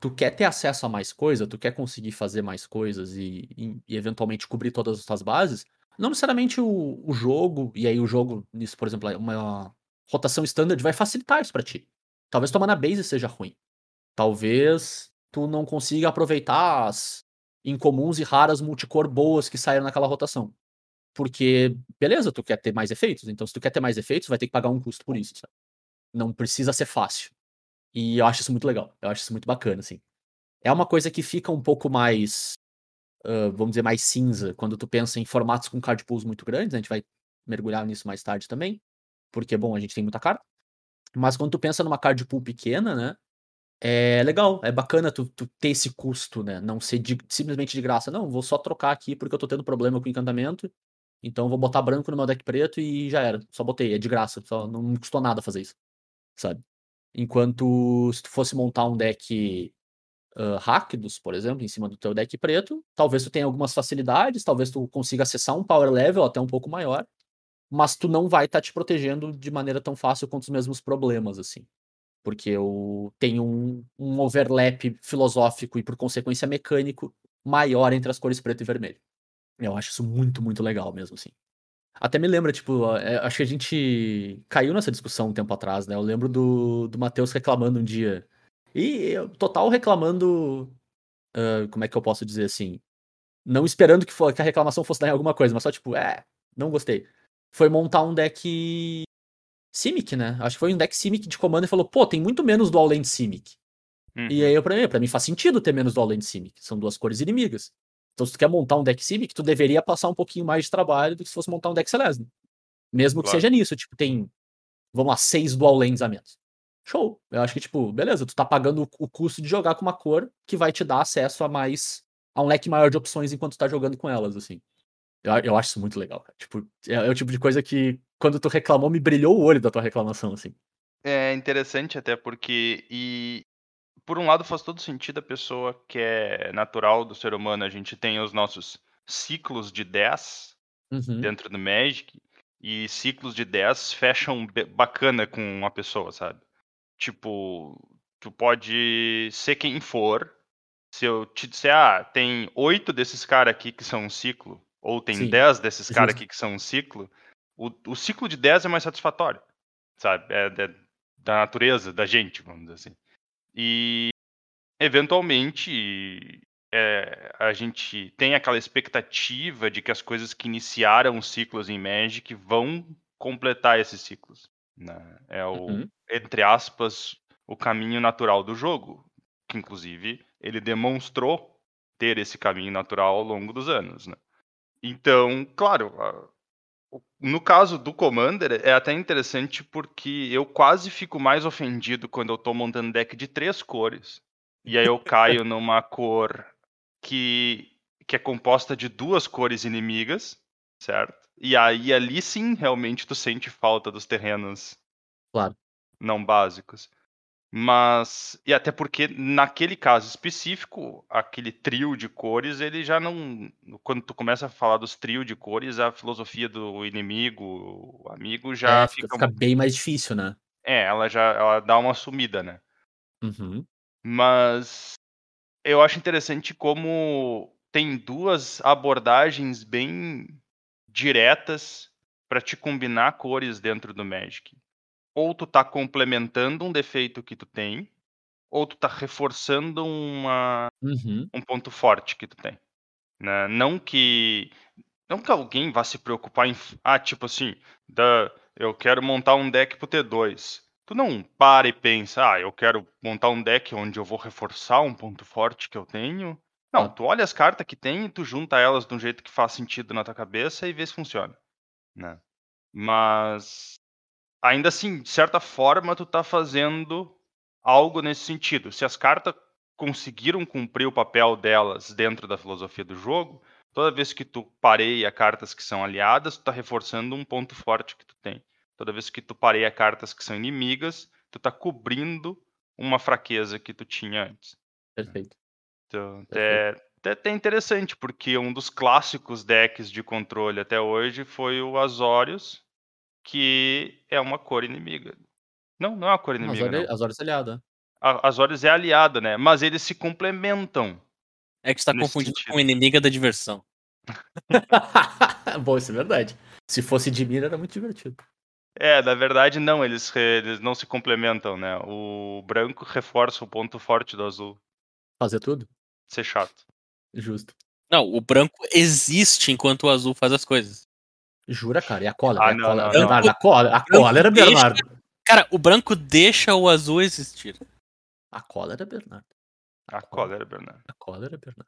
Tu quer ter acesso a mais coisa, tu quer conseguir fazer mais coisas e, e- e eventualmente cobrir todas as tuas bases, não necessariamente o, o jogo, e aí o jogo, nisso, por exemplo, uma rotação standard vai facilitar isso pra ti. Talvez tua mana base seja ruim. Talvez tu não consiga aproveitar as incomuns e raras multicor boas que saíram naquela rotação. Porque, beleza, tu quer ter mais efeitos. Então, se tu quer ter mais efeitos, vai ter que pagar um custo por isso. sabe? Não precisa ser fácil. E eu acho isso muito legal. Eu acho isso muito bacana, assim. É uma coisa que fica um pouco mais, ah, vamos dizer, mais cinza quando tu pensa em formatos com card pools muito grandes. A gente vai mergulhar nisso mais tarde também. Porque, bom, a gente tem muita carta. Mas quando tu pensa numa card pool pequena, né? É legal, é bacana tu, tu ter esse custo, né? Não ser de- simplesmente de graça. Não, vou só trocar aqui porque eu tô tendo problema com encantamento. Então vou botar branco no meu deck preto e já era. Só botei, é de graça. Só não me custou nada fazer isso. Sabe? Enquanto se tu fosse montar um deck uh, Rakdos, por exemplo, em cima do teu deck preto, talvez tu tenha algumas facilidades, talvez tu consiga acessar um power level até um pouco maior, mas tu não vai estar te protegendo de maneira tão fácil quanto os mesmos problemas, assim. Porque eu tenho um, um overlap filosófico e, por consequência, mecânico maior entre as cores preto e vermelho. Eu acho isso muito, muito legal mesmo, assim. Até me lembra, tipo, é, acho que a gente caiu nessa discussão um tempo atrás, né? Eu lembro do, do Matheus reclamando um dia. E total reclamando. ah, como é que eu posso dizer assim? Não esperando que, fo- que a reclamação fosse dar em alguma coisa, mas só tipo, é, não gostei. Foi montar um deck Simic, né? Acho que foi um deck Simic de comando e falou, pô, tem muito menos Dual Land Simic. Uhum. E aí, pra mim, pra mim faz sentido ter menos Dual Land Simic. São duas cores inimigas. Então, se tu quer montar um deck Simic, tu deveria passar um pouquinho mais de trabalho do que se fosse montar um deck Celeste. Mesmo que Claro. seja nisso, tipo, tem, vamos lá, seis Dual Lands a menos. Show. Eu acho que, tipo, beleza, tu tá pagando o, o custo de jogar com uma cor que vai te dar acesso a mais. a um leque maior de opções enquanto tu tá jogando com elas, assim. Eu, eu acho isso muito legal, cara. Tipo, é, é o tipo de coisa que, quando tu reclamou, me brilhou o olho da tua reclamação, assim. É interessante até porque e por um lado faz todo sentido a pessoa que é natural do ser humano, a gente tem os nossos ciclos de 10 Uhum. dentro do Magic e ciclos de 10 fecham bacana com uma pessoa, sabe? Tipo, tu pode ser quem for. Se eu te disser, ah, tem oito desses caras aqui que são um ciclo, ou tem Sim, 10 desses caras aqui que são um ciclo, o, o ciclo de 10 é mais satisfatório, sabe? É, é da natureza, da gente, vamos dizer assim. E eventualmente é, a gente tem aquela expectativa de que as coisas que iniciaram os ciclos em Magic vão completar esses ciclos. Né? É o, Uhum. entre aspas, o caminho natural do jogo. Que, inclusive, ele demonstrou ter esse caminho natural ao longo dos anos. Né? Então, claro, no caso do Commander, é até interessante porque eu quase fico mais ofendido quando eu tô montando deck de três cores. E aí eu caio numa cor que, que é composta de duas cores inimigas, certo? E aí ali sim realmente tu sente falta dos terrenos Claro. não básicos. Mas, e até porque naquele caso específico, aquele trio de cores, ele já não. Quando tu começa a falar dos trio de cores, a filosofia do inimigo, o amigo já É, fica, fica. bem mais difícil, né? É, ela já ela dá uma sumida, né? Uhum. Mas eu acho interessante como tem duas abordagens bem diretas para te combinar cores dentro do Magic. Ou tu tá complementando um defeito que tu tem, ou tu tá reforçando uma, Uhum. um ponto forte que tu tem. Né? Não que não que alguém vá se preocupar em ah, tipo assim, da eu quero montar um deck pro T2. Tu não para e pensa, ah, eu quero montar um deck onde eu vou reforçar um ponto forte que eu tenho. Não, Ah. tu olha as cartas que tem e tu junta elas de um jeito que faz sentido na tua cabeça e vê se funciona, né? Mas ainda assim, de certa forma, tu tá fazendo algo nesse sentido. Se as cartas conseguiram cumprir o papel delas dentro da filosofia do jogo, toda vez que tu pareia cartas que são aliadas, tu tá reforçando um ponto forte que tu tem. Toda vez que tu pareia cartas que são inimigas, tu tá cobrindo uma fraqueza que tu tinha antes. Perfeito. Então, é até, até interessante, porque um dos clássicos decks de controle até hoje foi o Azorius, que é uma cor inimiga. Não, não é uma cor inimiga, Azorius, não. Azorius aliado. A Azorius é aliada, né? Mas eles se complementam. É que você tá Nesse confundindo sentido. com inimiga da diversão. Bom, isso é verdade. Se fosse de mira, era muito divertido. É, na verdade, não, eles, eles não se complementam, né? O branco reforça o ponto forte do azul. Fazer tudo? Ser chato. Justo. Não, o branco existe enquanto o azul faz as coisas. Jura, cara? E a cólera? Ah, a não, cólera? não, Bernardo, não. a cólera, a cólera, deixa- Bernardo. Cara, o branco deixa o azul existir. A cólera, Bernardo. A cólera, Bernardo. A cólera, Bernardo.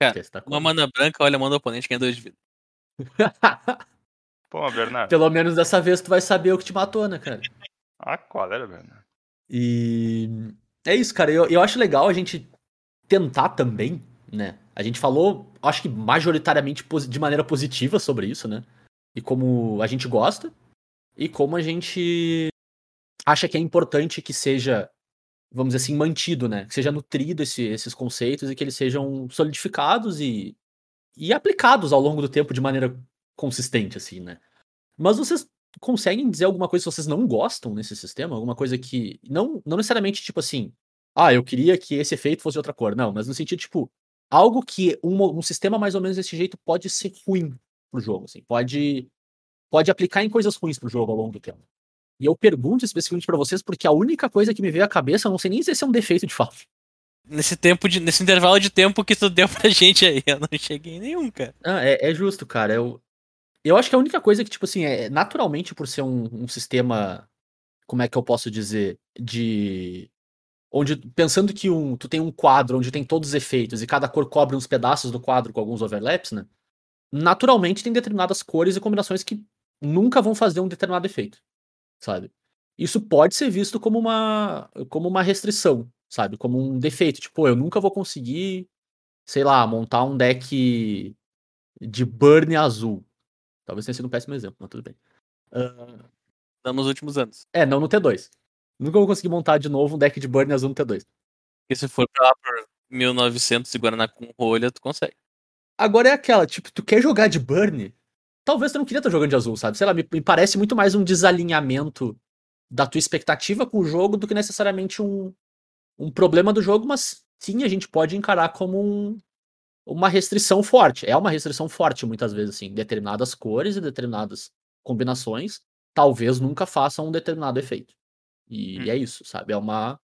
Cara, Uma mana branca, olha, manda o oponente ganha dois de vida. Pô, Bernardo. Pelo menos dessa vez tu vai saber o que te matou, né, cara? A cólera, Bernardo. E é isso, cara. Eu, eu acho legal a gente tentar também, né? A gente falou, acho que majoritariamente de maneira positiva sobre isso, né? E como a gente gosta, e como a gente acha que é importante que seja, vamos dizer assim, mantido, né? Que seja nutrido esse- esses conceitos e que eles sejam solidificados e, e aplicados ao longo do tempo de maneira consistente, assim, né? Mas vocês conseguem dizer alguma coisa que vocês não gostam nesse sistema? Alguma coisa que. Não, não necessariamente, tipo assim. Ah, eu queria que esse efeito fosse de outra cor. Não, mas no sentido, tipo, algo que um, um sistema mais ou menos desse jeito pode ser ruim pro jogo. Assim, pode, pode aplicar em coisas ruins pro jogo ao longo do tempo. E eu pergunto especificamente pra vocês, porque a única coisa que me veio à cabeça, eu não sei nem se é um defeito de fato. Nesse tempo de, nesse intervalo de tempo que tu deu pra gente aí, eu não cheguei em nenhum, cara. Ah, é, é justo, cara. Eu, eu acho que a única coisa que, tipo assim, é naturalmente por ser um, um sistema, como é que eu posso dizer, de. Onde, pensando que um, tu tem um quadro onde tem todos os efeitos e cada cor cobre uns pedaços do quadro com alguns overlaps, né? Naturalmente tem determinadas cores e combinações que nunca vão fazer um determinado efeito, sabe? Isso pode ser visto como uma, como uma restrição, sabe? Como um defeito. Tipo, eu nunca vou conseguir, sei lá, montar um deck de burn azul. Talvez tenha sido um péssimo exemplo, mas tudo bem. Ah, Não nos últimos anos. é, não no T2. Nunca vou conseguir montar de novo um deck de burn azul no T2. Porque se for pra lá por 1900 e Guaraná com rolha, tu consegue. Agora é aquela, tipo, tu quer jogar de burn? Talvez tu não queria estar jogando de azul, sabe? Sei lá, me, me parece muito mais um desalinhamento da tua expectativa com o jogo do que necessariamente um, um problema do jogo, mas sim, a gente pode encarar como um, uma restrição forte. É uma restrição forte, muitas vezes, assim. Determinadas cores e determinadas combinações talvez nunca façam um determinado efeito. E Hum. é isso, sabe? É uma,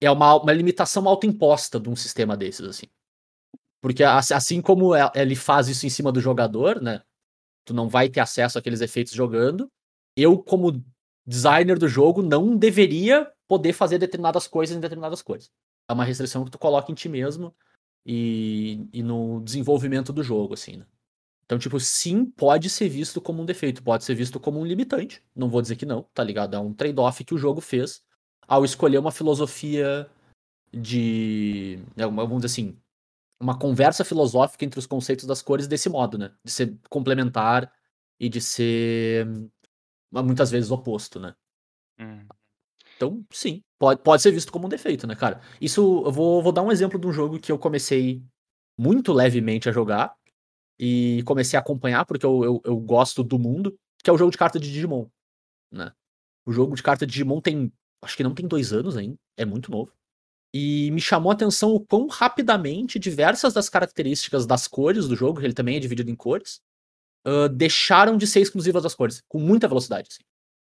é uma, uma limitação autoimposta de um sistema desses, assim. Porque ass- assim como e- ele faz isso em cima do jogador, né? Tu não vai ter acesso àqueles efeitos jogando. Eu, como designer do jogo não deveria poder fazer determinadas coisas em determinadas coisas. É uma restrição que tu coloca em ti mesmo e, e no desenvolvimento do jogo, assim, né? Então, tipo, sim, pode ser visto como um defeito, pode ser visto como um limitante. Não vou dizer que não, tá ligado? É um trade-off que o jogo fez ao escolher uma filosofia de. uma- Vamos dizer assim. Uma conversa filosófica entre os conceitos das cores desse modo, né? De ser complementar e de ser hum, muitas vezes oposto, né? Hum. Então, sim, pode, pode ser visto como um defeito, né, cara? Isso, eu vou, vou dar um exemplo de um jogo que eu comecei muito levemente a jogar e comecei a acompanhar porque eu, eu, eu gosto do mundo, que é o jogo de carta de Digimon, né? O jogo de carta de Digimon tem, acho que não tem dois anos ainda, é muito novo. E me chamou a atenção o quão rapidamente diversas das características das cores do jogo, ele também é dividido em cores, ah, deixaram de ser exclusivas das cores, com muita velocidade. Assim.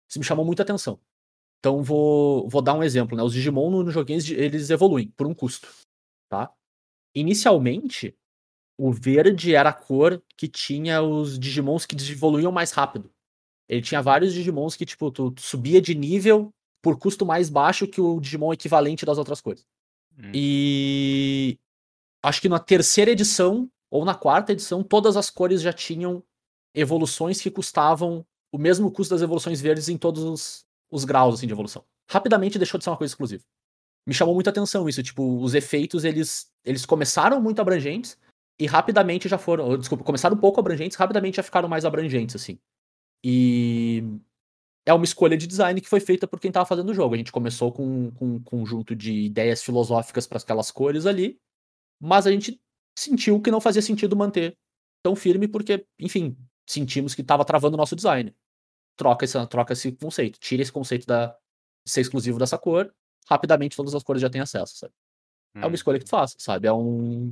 Isso me chamou muita atenção. Então vou, vou dar um exemplo, né? Os Digimon no, no eles evoluem por um custo, tá? Inicialmente, o verde era a cor que tinha os Digimons que evoluíam mais rápido. Ele tinha vários Digimons que, tipo, tu, tu subia de nível por custo mais baixo que o Digimon equivalente das outras cores. Hum. E acho que na terceira edição, ou na quarta edição, todas as cores já tinham evoluções que custavam o mesmo custo das evoluções verdes em todos os, os graus assim, de evolução. Rapidamente deixou de ser uma coisa exclusiva. Me chamou muita atenção isso, tipo, os efeitos, eles, eles começaram muito abrangentes e rapidamente já foram, desculpa, começaram um pouco abrangentes, rapidamente já ficaram mais abrangentes, assim. E é uma escolha de design que foi feita por quem estava fazendo o jogo. A gente começou com, com um conjunto de ideias filosóficas para aquelas cores ali, mas a gente sentiu que não fazia sentido manter tão firme porque, enfim, sentimos que estava travando o nosso design. Troca, essa, troca esse conceito, tira esse conceito da, de ser exclusivo dessa cor, rapidamente todas as cores já têm acesso, sabe? É uma Hum. escolha que tu faz, sabe? É um.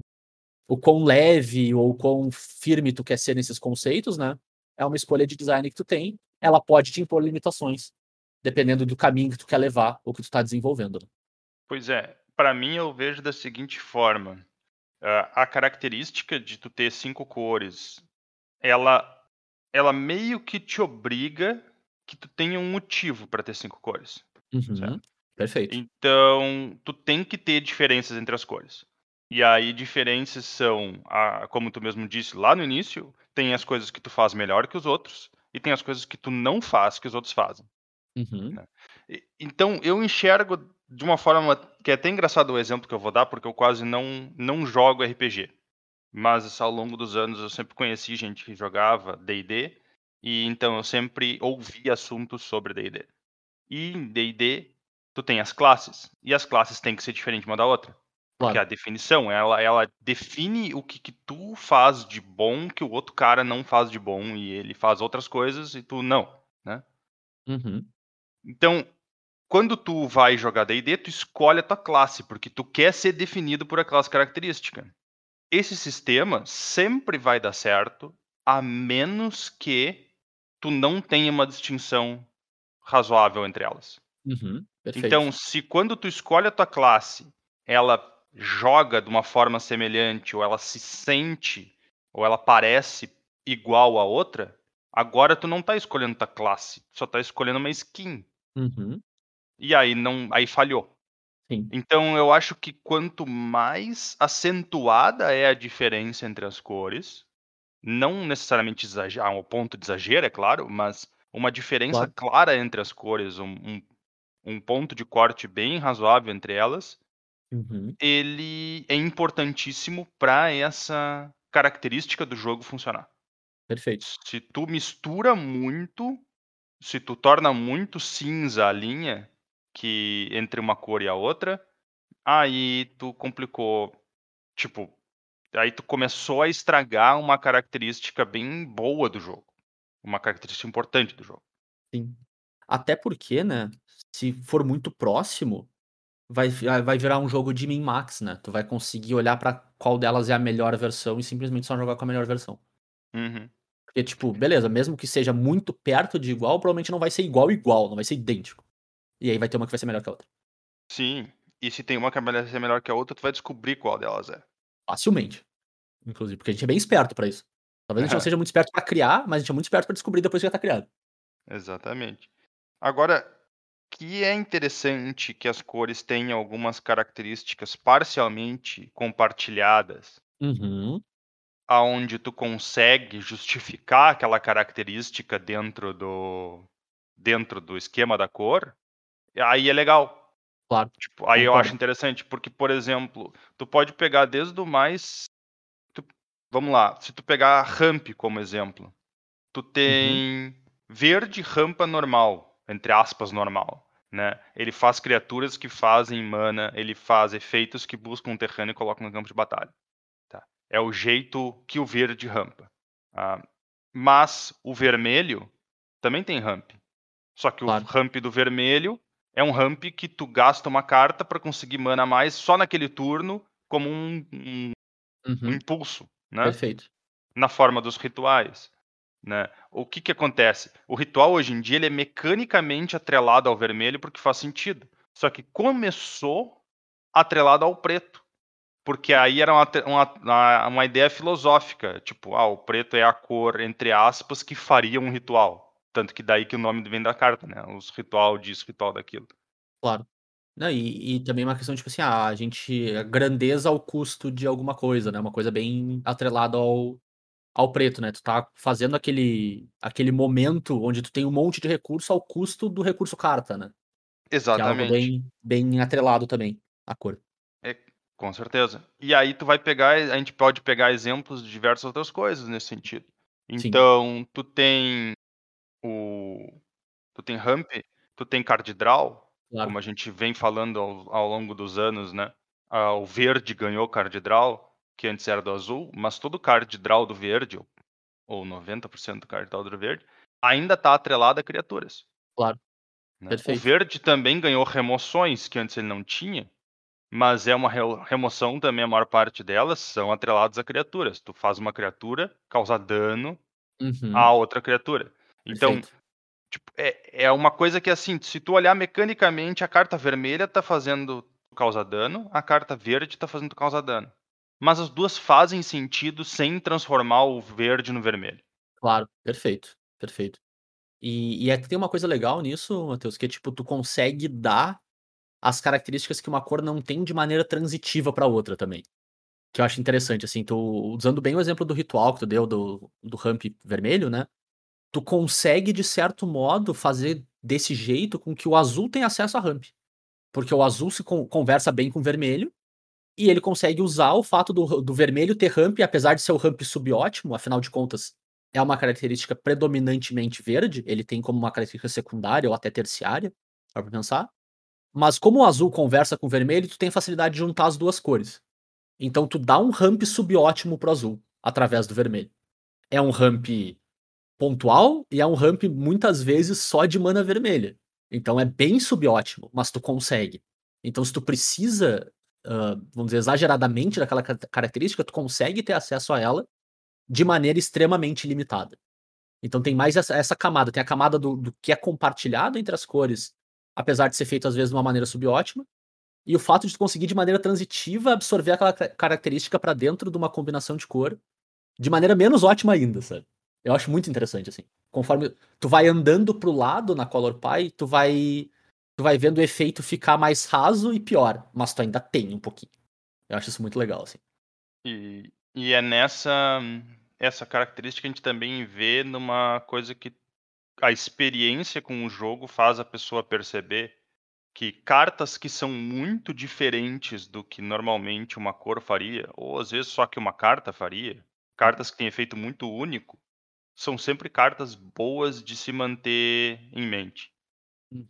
O quão leve ou quão firme tu quer ser nesses conceitos, né? É uma escolha de design que tu tem. Ela pode te impor limitações, dependendo do caminho que tu quer levar ou que tu tá desenvolvendo. Pois é, para mim eu vejo da seguinte forma: ah, a característica de tu ter cinco cores, ela, ela meio que te obriga que tu tenha um motivo para ter cinco cores. Uhum, Certo. Perfeito. Então, tu tem que ter diferenças entre as cores. E aí, diferenças são, a, como tu mesmo disse lá no início, tem as coisas que tu faz melhor que os outros, e tem as coisas que tu não faz que os outros fazem. Uhum, E- Então, eu enxergo de uma forma que é até engraçado o exemplo que eu vou dar, porque eu quase não, não jogo RPG. Mas ao longo dos anos eu sempre conheci gente que jogava D&D, e então eu sempre ouvi assuntos sobre D&D. E em D&D, tu tem as classes, e as classes têm que ser diferentes uma da outra. Porque Claro. a definição, ela, ela define o que, que tu faz de bom que o outro cara não faz de bom, e ele faz outras coisas e tu não. uhum, Então, quando tu vai jogar D&D, tu escolhe a tua classe, porque tu quer ser definido por aquelas características. Esse sistema sempre vai dar certo, a menos que tu não tenha uma distinção razoável entre elas. uhum. Então, se quando tu escolhe a tua classe, ela joga de uma forma semelhante, ou ela se sente, ou ela parece igual a outra, agora tu não tá escolhendo tua classe, tu só tá escolhendo uma skin. Uhum, E aí não, aí falhou. sim. Então eu acho que quanto mais acentuada é a diferença entre as cores, não necessariamente exagerar, ao ponto de exagero, é claro, mas uma diferença Claro. clara entre as cores, um, um, um ponto de corte bem razoável entre elas, Uhum, ele é importantíssimo para essa característica do jogo funcionar. perfeito. Se tu mistura muito, se tu torna muito cinza a linha que entre uma cor e a outra, aí tu complicou, tipo, aí tu começou a estragar uma característica bem boa do jogo, uma característica importante do jogo. Sim. Até porque, né, se for muito próximo, vai, vi- vai virar um jogo de min-max, né? Tu vai conseguir olhar pra qual delas é a melhor versão e simplesmente só jogar com a melhor versão. Uhum. Porque, tipo, beleza, mesmo que seja muito perto de igual, provavelmente não vai ser igual igual, não vai ser idêntico. E aí vai ter uma que vai ser melhor que a outra. Sim, e se tem uma que vai ser melhor que a outra, tu vai descobrir qual delas é. Facilmente. Inclusive, porque a gente é bem esperto pra isso. Talvez a gente não É. seja muito esperto pra criar, mas a gente é muito esperto pra descobrir depois que já tá criado. Exatamente. Agora, que é interessante que as cores tenham algumas características parcialmente compartilhadas, Uhum. aonde tu consegue justificar aquela característica dentro do dentro do esquema da cor, aí é legal. Claro. Tipo, aí eu Concordo. acho interessante, porque, por exemplo, tu pode pegar desde o mais. tu- vamos lá, se tu pegar a ramp como exemplo, tu tem verde rampa normal, entre aspas, normal. Né? Ele faz criaturas que fazem mana, ele faz efeitos que buscam um terreno e colocam no campo de batalha. Tá? É o jeito que o verde rampa. Ah, mas o vermelho também tem ramp. Só que Claro. o ramp do vermelho é um ramp que tu gasta uma carta para conseguir mana a mais só naquele turno, como um, um- um Uhum. impulso, né? Perfeito. Na forma dos rituais. Né? O que, que acontece? O ritual hoje em dia ele é mecanicamente atrelado ao vermelho porque faz sentido. Só que começou atrelado ao preto. Porque aí era uma, uma- uma ideia filosófica. Tipo, ah, o preto é a cor, entre aspas, que faria um ritual. Tanto que daí que o nome vem da carta, né? Os ritual disso, ritual daquilo. Claro. Não, e, e também uma questão, tipo assim, ah, a gente. A grandeza ao custo de alguma coisa, né? Uma coisa bem atrelada ao, ao preto, né? Tu tá fazendo aquele, aquele momento onde tu tem um monte de recurso ao custo do recurso carta, né? Que é Exatamente. bem, bem atrelado também, a cor. Com certeza. E aí tu vai pegar, a gente pode pegar exemplos de diversas outras coisas nesse sentido. Sim. Então, tu tem o tu tem ramp, tu tem card draw, Claro. como a gente vem falando ao, ao longo dos anos, né? Ah, o verde ganhou card draw, que antes era do azul, mas todo card draw do verde, ou- ou 90% do card draw do verde, ainda está atrelado a criaturas. Claro. né? O Perfeito. verde também ganhou remoções que antes ele não tinha, mas é uma re- remoção também, a maior parte delas são atreladas a criaturas. Tu faz uma criatura, causa dano Uhum. a outra criatura. Então, Perfeito. tipo, é, é uma coisa que assim, se tu olhar mecanicamente, a carta vermelha tá fazendo tu causar dano, a carta verde tá fazendo tu causar dano. Mas as duas fazem sentido sem transformar o verde no vermelho. Claro, perfeito, perfeito. E, e é tem uma coisa legal nisso, Matheus, que é tipo, tu consegue dar as características que uma cor não tem de maneira transitiva pra outra também. Que eu acho interessante, assim, tu, usando bem o exemplo do ritual que tu deu do, do ramp vermelho, né? Tu consegue, de certo modo, fazer desse jeito com que o azul tenha acesso a ramp. Porque o azul se con- conversa bem com o vermelho, e ele consegue usar o fato do, do vermelho ter ramp, apesar de ser o ramp subótimo, afinal de contas, é uma característica predominantemente verde, ele tem como uma característica secundária ou até terciária, para pensar. Mas como o azul conversa com o vermelho, tu tem facilidade de juntar as duas cores. Então tu dá um ramp subótimo pro azul, através do vermelho. É um ramp pontual e é um ramp muitas vezes só de mana vermelha. Então é bem subótimo, mas tu consegue. Então se tu precisa, ah, vamos dizer, exageradamente daquela ca- característica, tu consegue ter acesso a ela de maneira extremamente limitada. Então tem mais essa, essa camada, tem a camada do, do que é compartilhado entre as cores, apesar de ser feito às vezes de uma maneira subótima, e o fato de tu conseguir de maneira transitiva absorver aquela ca- característica pra dentro de uma combinação de cor de maneira menos ótima ainda, sabe? Eu acho muito interessante assim. Conforme tu vai andando pro lado na Color Pie, tu vai tu vai vendo o efeito ficar mais raso e pior, mas tu ainda tem um pouquinho. Eu acho isso muito legal assim. E, e é nessa essa característica que a gente também vê numa coisa que a experiência com o jogo faz a pessoa perceber que cartas que são muito diferentes do que normalmente uma cor faria, ou às vezes só que uma carta faria, cartas que têm efeito muito único, são sempre cartas boas de se manter em mente.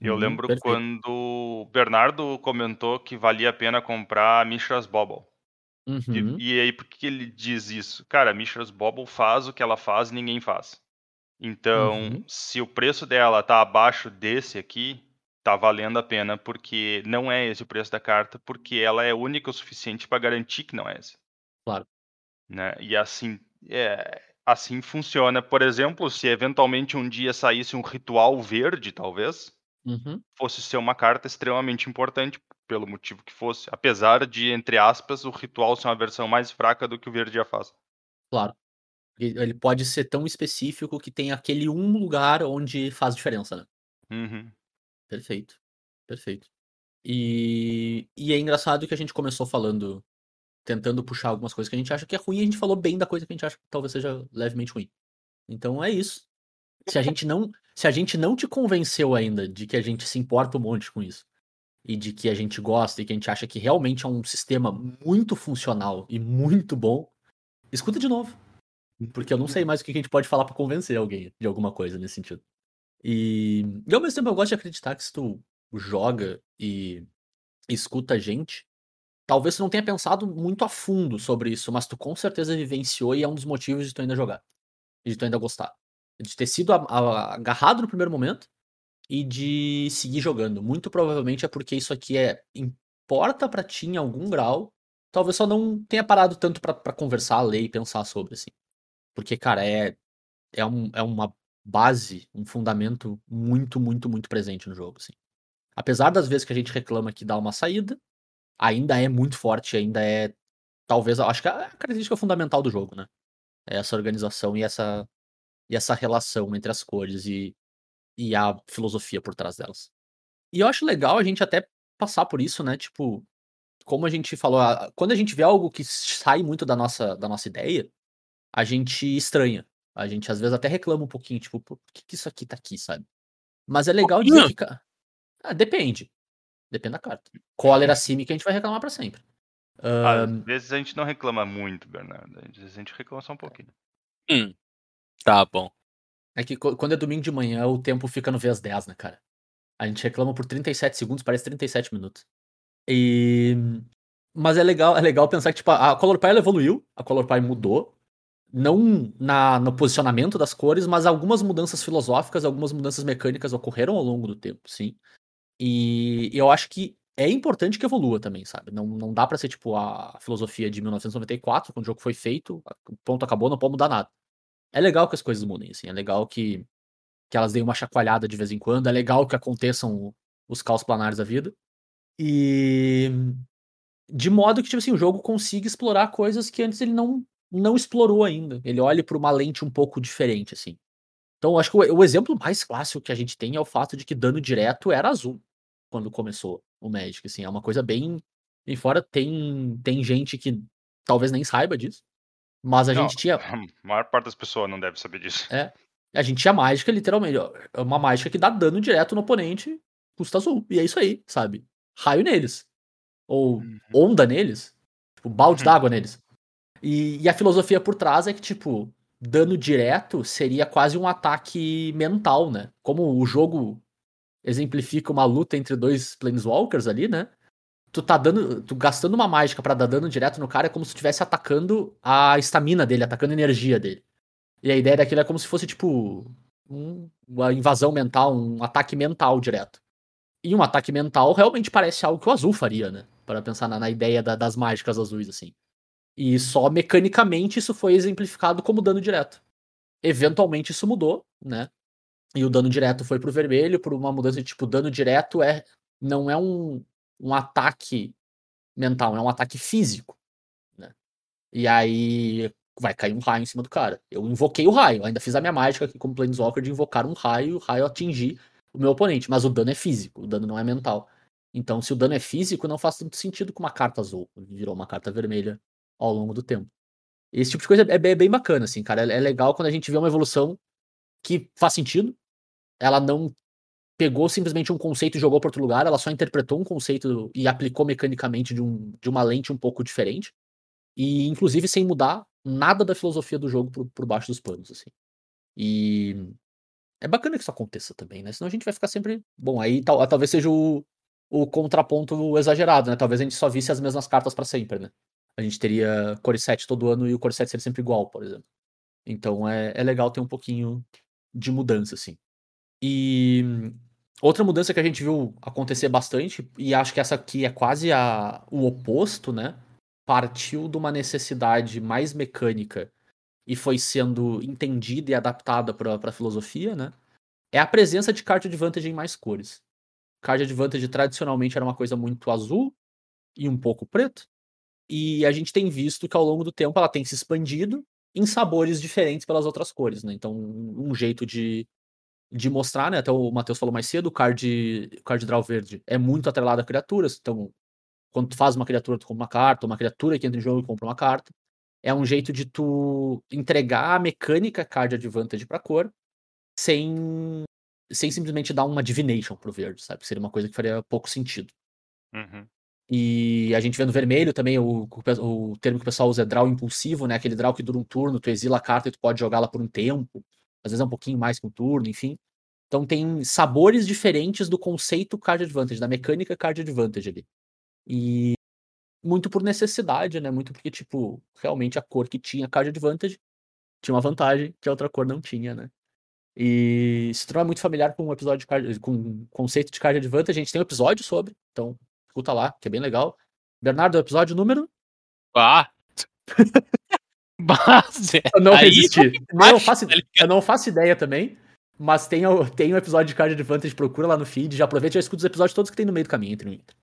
Eu Uhum, lembro perfeito. quando o Bernardo comentou que valia a pena comprar Mishra's Bobble. E- Uhum, E, aí, por que ele diz isso? Cara, a Mishra's Bobble faz o que ela faz e ninguém faz. Então, Uhum. se o preço dela tá abaixo desse aqui, tá valendo a pena, porque não é esse o preço da carta, porque ela é única o suficiente para garantir que não é esse. Claro. Né? E assim, é, assim funciona. Por exemplo, se eventualmente um dia saísse um ritual verde, talvez, Uhum. fosse ser uma carta extremamente importante, pelo motivo que fosse. Apesar de, entre aspas, o ritual ser uma versão mais fraca do que o verde já faz. Claro. Ele pode ser tão específico que tem aquele um lugar onde faz diferença, né? Uhum. Perfeito. Perfeito. E, e é engraçado que a gente começou falando, tentando puxar algumas coisas que a gente acha que é ruim, e a gente falou bem da coisa que a gente acha que talvez seja levemente ruim. Então é isso. Se a gente não, se a gente não te convenceu ainda de que a gente se importa um monte com isso, e de que a gente gosta e que a gente acha que realmente é um sistema muito funcional e muito bom, escuta de novo. Porque eu não sei mais o que a gente pode falar pra convencer alguém de alguma coisa nesse sentido. E, e ao mesmo tempo eu gosto de acreditar que se tu joga e escuta a gente, talvez tu não tenha pensado muito a fundo sobre isso, mas tu com certeza vivenciou e é um dos motivos de tu ainda jogar. E de tu ainda gostar. De ter sido agarrado no primeiro momento e de seguir jogando. Muito provavelmente é porque isso aqui é importa pra ti em algum grau. Talvez só não tenha parado tanto pra conversar, ler e pensar sobre, assim. Porque, cara, é, é, um, é uma base, um fundamento muito, muito, muito presente no jogo, assim. Apesar das vezes que a gente reclama que dá uma saída, ainda é muito forte, ainda é, talvez, acho que é a característica fundamental do jogo, né? É essa organização e essa, e essa relação entre as cores e, e a filosofia por trás delas. E eu acho legal a gente até passar por isso, né? Tipo, como a gente falou, quando a gente vê algo que sai muito da nossa, da nossa ideia, a gente estranha. A gente às vezes até reclama um pouquinho, tipo, por que, que isso aqui tá aqui, sabe? Mas é legal dizer Pouquinho? que. ca- Ah, depende. Depende da carta. Cólera símica a gente vai reclamar pra sempre. Às Ahn, vezes a gente não reclama muito, Bernardo. Às vezes a gente reclama só um pouquinho. Hum, tá bom. é que quando é domingo de manhã, o tempo fica no vezes 10, né, cara? A gente reclama por 37 segundos, parece 37 minutos. E. Mas é legal, é legal pensar que, tipo, a Color Pie evoluiu, a Color Pie mudou. Não na, no posicionamento das cores, mas algumas mudanças filosóficas, algumas mudanças mecânicas ocorreram ao longo do tempo, sim. E eu acho que é importante que evolua também, sabe? Não, não dá pra ser, tipo, a filosofia de 1994, quando o jogo foi feito, o ponto acabou, não pode mudar nada. É legal que as coisas mudem, assim, é legal que, que elas deem uma chacoalhada de vez em quando, é legal que aconteçam os caos planares da vida. E. De modo que, tipo assim, o jogo consiga explorar coisas que antes ele não, não explorou ainda. Ele olha por uma lente um pouco diferente, assim. Então, acho que o, o exemplo mais clássico que a gente tem é o fato de que dano direto era azul quando começou o Magic, assim. É uma coisa bem. E fora tem, tem gente que talvez nem saiba disso. Mas a Não, gente tinha. A maior parte das pessoas não deve saber disso. É. A gente tinha mágica, literalmente. É uma mágica que dá dano direto no oponente, custa azul. E é isso aí, sabe? Raio neles. Ou Uhum. onda neles. Tipo, balde Uhum. d'água neles. E, e a filosofia por trás é que, tipo, dano direto seria quase um ataque mental, né? Como o jogo exemplifica uma luta entre dois Planeswalkers ali, né? Tu tá dando. Tu gastando uma mágica pra dar dano direto no cara é como se tu estivesse atacando a estamina dele, atacando a energia dele. E a ideia daquilo é como se fosse, tipo, um- uma invasão mental, um ataque mental direto. E um ataque mental realmente parece algo que o azul faria, né? Para pensar na, na ideia da- das mágicas azuis, assim. E só mecanicamente isso foi exemplificado como dano direto. Eventualmente isso mudou, né? E o dano direto foi pro vermelho, por uma mudança de tipo, dano direto é não é um, um ataque mental, é um ataque físico, né? E aí vai cair um raio em cima do cara. Eu invoquei o raio, ainda fiz a minha mágica aqui como Planeswalker de invocar um raio e o raio atingir o meu oponente, mas o dano é físico, o dano não é mental. Então, se o dano é físico, não faz tanto sentido com uma carta azul, virou uma carta vermelha ao longo do tempo. Esse tipo de coisa é bem, bacana, assim, cara. É é legal quando a gente vê uma evolução que faz sentido. Ela não pegou simplesmente um conceito e jogou para outro lugar, ela só interpretou um conceito e aplicou mecanicamente de, um, de uma lente um pouco diferente. E, inclusive, sem mudar nada da filosofia do jogo por, por baixo dos panos, assim. E é bacana que isso aconteça também, né? Senão a gente vai ficar sempre. Bom, aí tal, talvez seja o, o contraponto exagerado, né? Talvez a gente só visse as mesmas cartas para sempre, né? A gente teria Core 7 todo ano e o Core 7 seria sempre igual, por exemplo. Então é, é legal ter um pouquinho de mudança, assim. E outra mudança que a gente viu acontecer bastante, e acho que essa aqui é quase a, o oposto, né? Partiu de uma necessidade mais mecânica e foi sendo entendida e adaptada para a filosofia, né? É a presença de card advantage em mais cores. Card advantage tradicionalmente era uma coisa muito azul e um pouco preto. E a gente tem visto que ao longo do tempo ela tem se expandido em sabores diferentes pelas outras cores, né? Então, um jeito de de mostrar, né? Até o Matheus falou mais cedo, o card, o card draw verde é muito atrelado a criaturas. Então, quando tu faz uma criatura, tu compra uma carta, uma criatura que entra em jogo e compra uma carta. É um jeito de tu entregar a mecânica card advantage pra cor sem, sem simplesmente dar uma divination pro verde, sabe? Seria uma coisa que faria pouco sentido. Uhum. E a gente vê no vermelho também, o, o, o termo que o pessoal usa é draw impulsivo, né? Aquele draw que dura um turno, tu exila a carta e tu pode jogá-la por um tempo. Às vezes é um pouquinho mais que um turno, enfim. Então tem sabores diferentes do conceito card advantage, da mecânica card advantage ali. E muito por necessidade, né? Muito porque, tipo, realmente a cor que tinha card advantage tinha uma vantagem que a outra cor não tinha, né? E se tu não é muito familiar com o episódio de card, com conceito de card advantage, a gente tem um episódio sobre, então escuta lá, que é bem legal. Bernardo, episódio número? Ah! Base. Eu não Aí- resisti. Não faço, tá eu não faço ideia também. Mas tem o, tem o episódio de Card Advantage, procura lá no feed, já aproveita e já escuta os episódios todos que tem no meio do caminho, entre um e outro.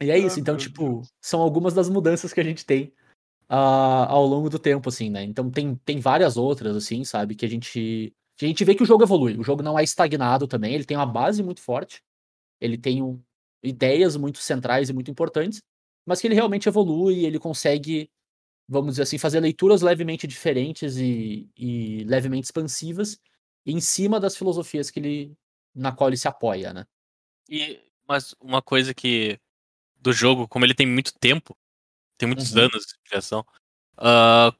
E é Ah, isso, então, meu tipo, Deus. são algumas das mudanças que a gente tem ah, ao longo do tempo, assim, né? Então tem, tem várias outras, assim, sabe? Que a gente. A gente vê que o jogo evolui. O jogo não é estagnado também, ele tem uma base muito forte, ele tem um- ideias muito centrais e muito importantes, mas que ele realmente evolui, ele consegue vamos dizer assim, fazer leituras levemente diferentes e, e levemente expansivas em cima das filosofias que ele, na qual ele se apoia, né? E, mas uma coisa que. Do jogo, como ele tem muito tempo, tem muitos Uhum. anos de criação. ah,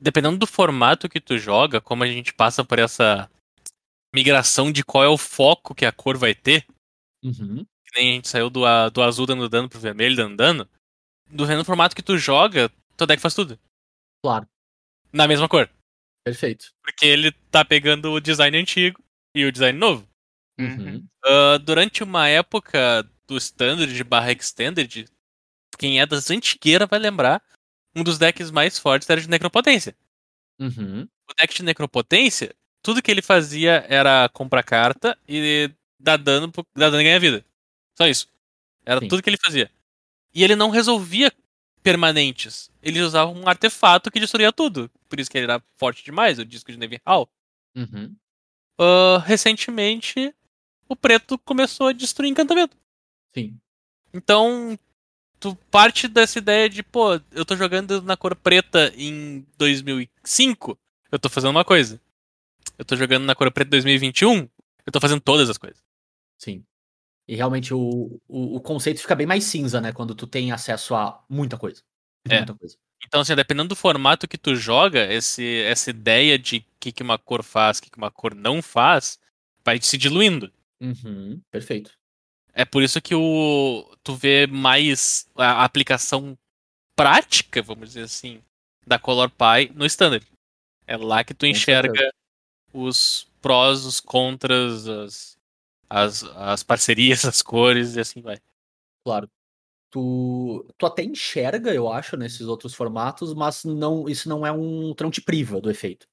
dependendo do formato que tu joga, como a gente passa por essa migração de qual é o foco que a cor vai ter, Uhum. que nem a gente saiu do, do azul dando dano pro vermelho dando dano, do formato que tu joga, teu deck faz tudo. Claro. Na mesma cor. Perfeito. Porque ele tá pegando o design antigo e o design novo. Uhum. Ah, durante uma época do Standard barra Extended, quem é das antigueiras vai lembrar, um dos decks mais fortes era de Necropotência. Uhum. O deck de Necropotência, tudo que ele fazia era comprar carta e dar dano, dar dano e ganhar vida. Só isso. Era Sim. tudo que ele fazia. E ele não resolvia permanentes. Ele usava um artefato que destruía tudo. Por isso que ele era forte demais, o disco de Navy Hall. Uhum. Ah, recentemente, o preto começou a destruir encantamento. Sim. Então, tu parte dessa ideia de, pô, eu tô jogando na cor preta em 2005, eu tô fazendo uma coisa. Eu tô jogando na cor preta em 2021, eu tô fazendo todas as coisas. Sim. E realmente o, o, o conceito fica bem mais cinza, né? Quando tu tem acesso a muita coisa. É. Muita coisa. Então, assim, dependendo do formato que tu joga, esse, essa ideia de o que, que uma cor faz, o que, que uma cor não faz, vai se diluindo. Uhum. Perfeito. É por isso que o tu vê mais a aplicação prática, vamos dizer assim, da Color Pie no Standard. É lá que tu enxerga os prós, os contras, as, as, as parcerias, as cores e assim vai. Claro. Tu, tu até enxerga, eu acho, nesses outros formatos, mas não, isso não é um. Não te priva do efeito.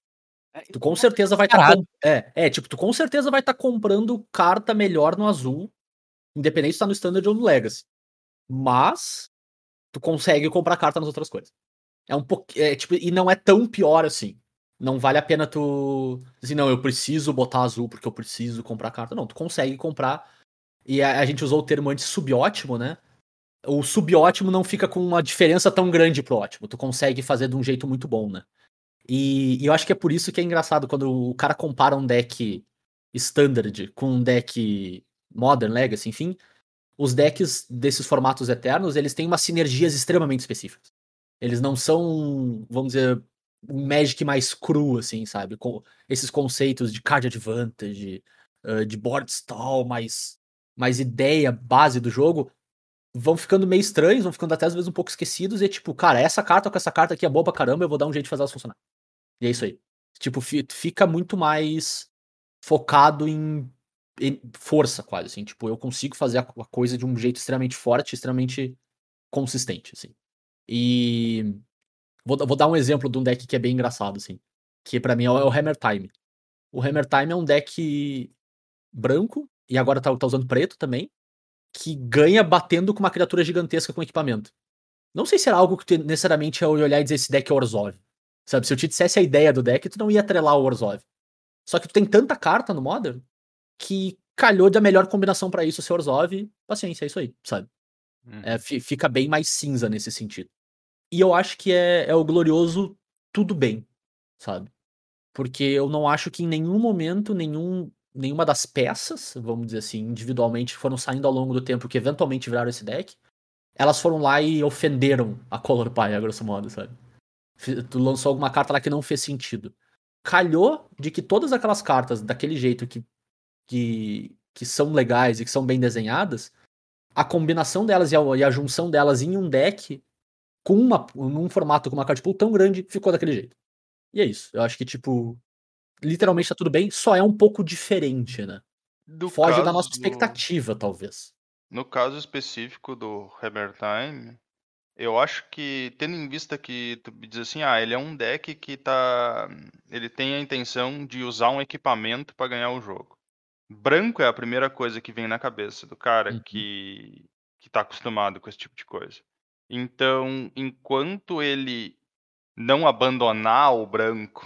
Tu com certeza vai estar. Caralho. é, é, tipo, tu com certeza vai estar comprando carta melhor no azul, independente se tá no Standard ou no Legacy. Mas tu consegue comprar carta nas outras coisas. É um pouco. É, tipo, e não é tão pior assim. Não vale a pena tu. Assim, não, eu preciso botar azul porque eu preciso comprar carta. Não, tu consegue comprar. E a, a gente usou o termo antes subótimo, né? O subótimo não fica com uma diferença tão grande pro ótimo. Tu consegue fazer de um jeito muito bom, né? E, e eu acho que é por isso que é engraçado quando o cara compara um deck standard com um deck modern, legacy, enfim. Os decks desses formatos eternos, eles têm umas sinergias extremamente específicas. Eles não são, vamos dizer, Magic mais cru, assim, sabe? Com esses conceitos de card advantage, uh, de board stall, mais, mais ideia base do jogo, vão ficando meio estranhos, vão ficando até às vezes um pouco esquecidos, e é tipo, cara, essa carta com essa carta aqui é boa pra caramba, eu vou dar um jeito de fazer elas funcionar. E é isso aí. Tipo, fi- fica muito mais focado em, em força, quase, assim. Tipo, eu consigo fazer a coisa de um jeito extremamente forte, extremamente consistente, assim. E vou, vou dar um exemplo de um deck que é bem engraçado, assim. Que pra mim é o, é o Hammer Time. O Hammer Time é um deck branco, e agora tá, tá usando preto também, que ganha batendo com uma criatura gigantesca com equipamento. Não sei se era algo que tu necessariamente é olhar e dizer esse deck é Orzhov. Sabe, se eu te dissesse a ideia do deck, tu não ia atrelar o Orzhov. Só que tu tem tanta carta no Modern que calhou da melhor combinação pra isso ser Orzhov, paciência, é isso aí, sabe? Uhum. É, fi- fica bem mais cinza nesse sentido. E eu acho que é, é o glorioso tudo bem, sabe? Porque eu não acho que em nenhum momento, nenhum, nenhuma das peças, vamos dizer assim, individualmente, foram saindo ao longo do tempo que eventualmente viraram esse deck, elas foram lá e ofenderam a Color Pie, a grosso modo, sabe? Tu lançou alguma carta lá que não fez sentido. Calhou de que todas aquelas cartas, daquele jeito que, que, que são legais e que são bem desenhadas, a combinação delas e a, e a junção delas em um deck com uma, num formato com uma card pool tão grande ficou daquele jeito. E é isso. Eu acho que, tipo, literalmente tá tudo bem, só é um pouco diferente, né? Do Foge da nossa do- expectativa, talvez. No caso específico do Hammer Time, eu acho que, tendo em vista que tu diz assim, ah, ele é um deck que tá. Ele tem a intenção de usar um equipamento para ganhar o jogo. Branco é a primeira coisa que vem na cabeça do cara Uhum. que, que tá acostumado com esse tipo de coisa. Então, enquanto ele não abandonar o branco,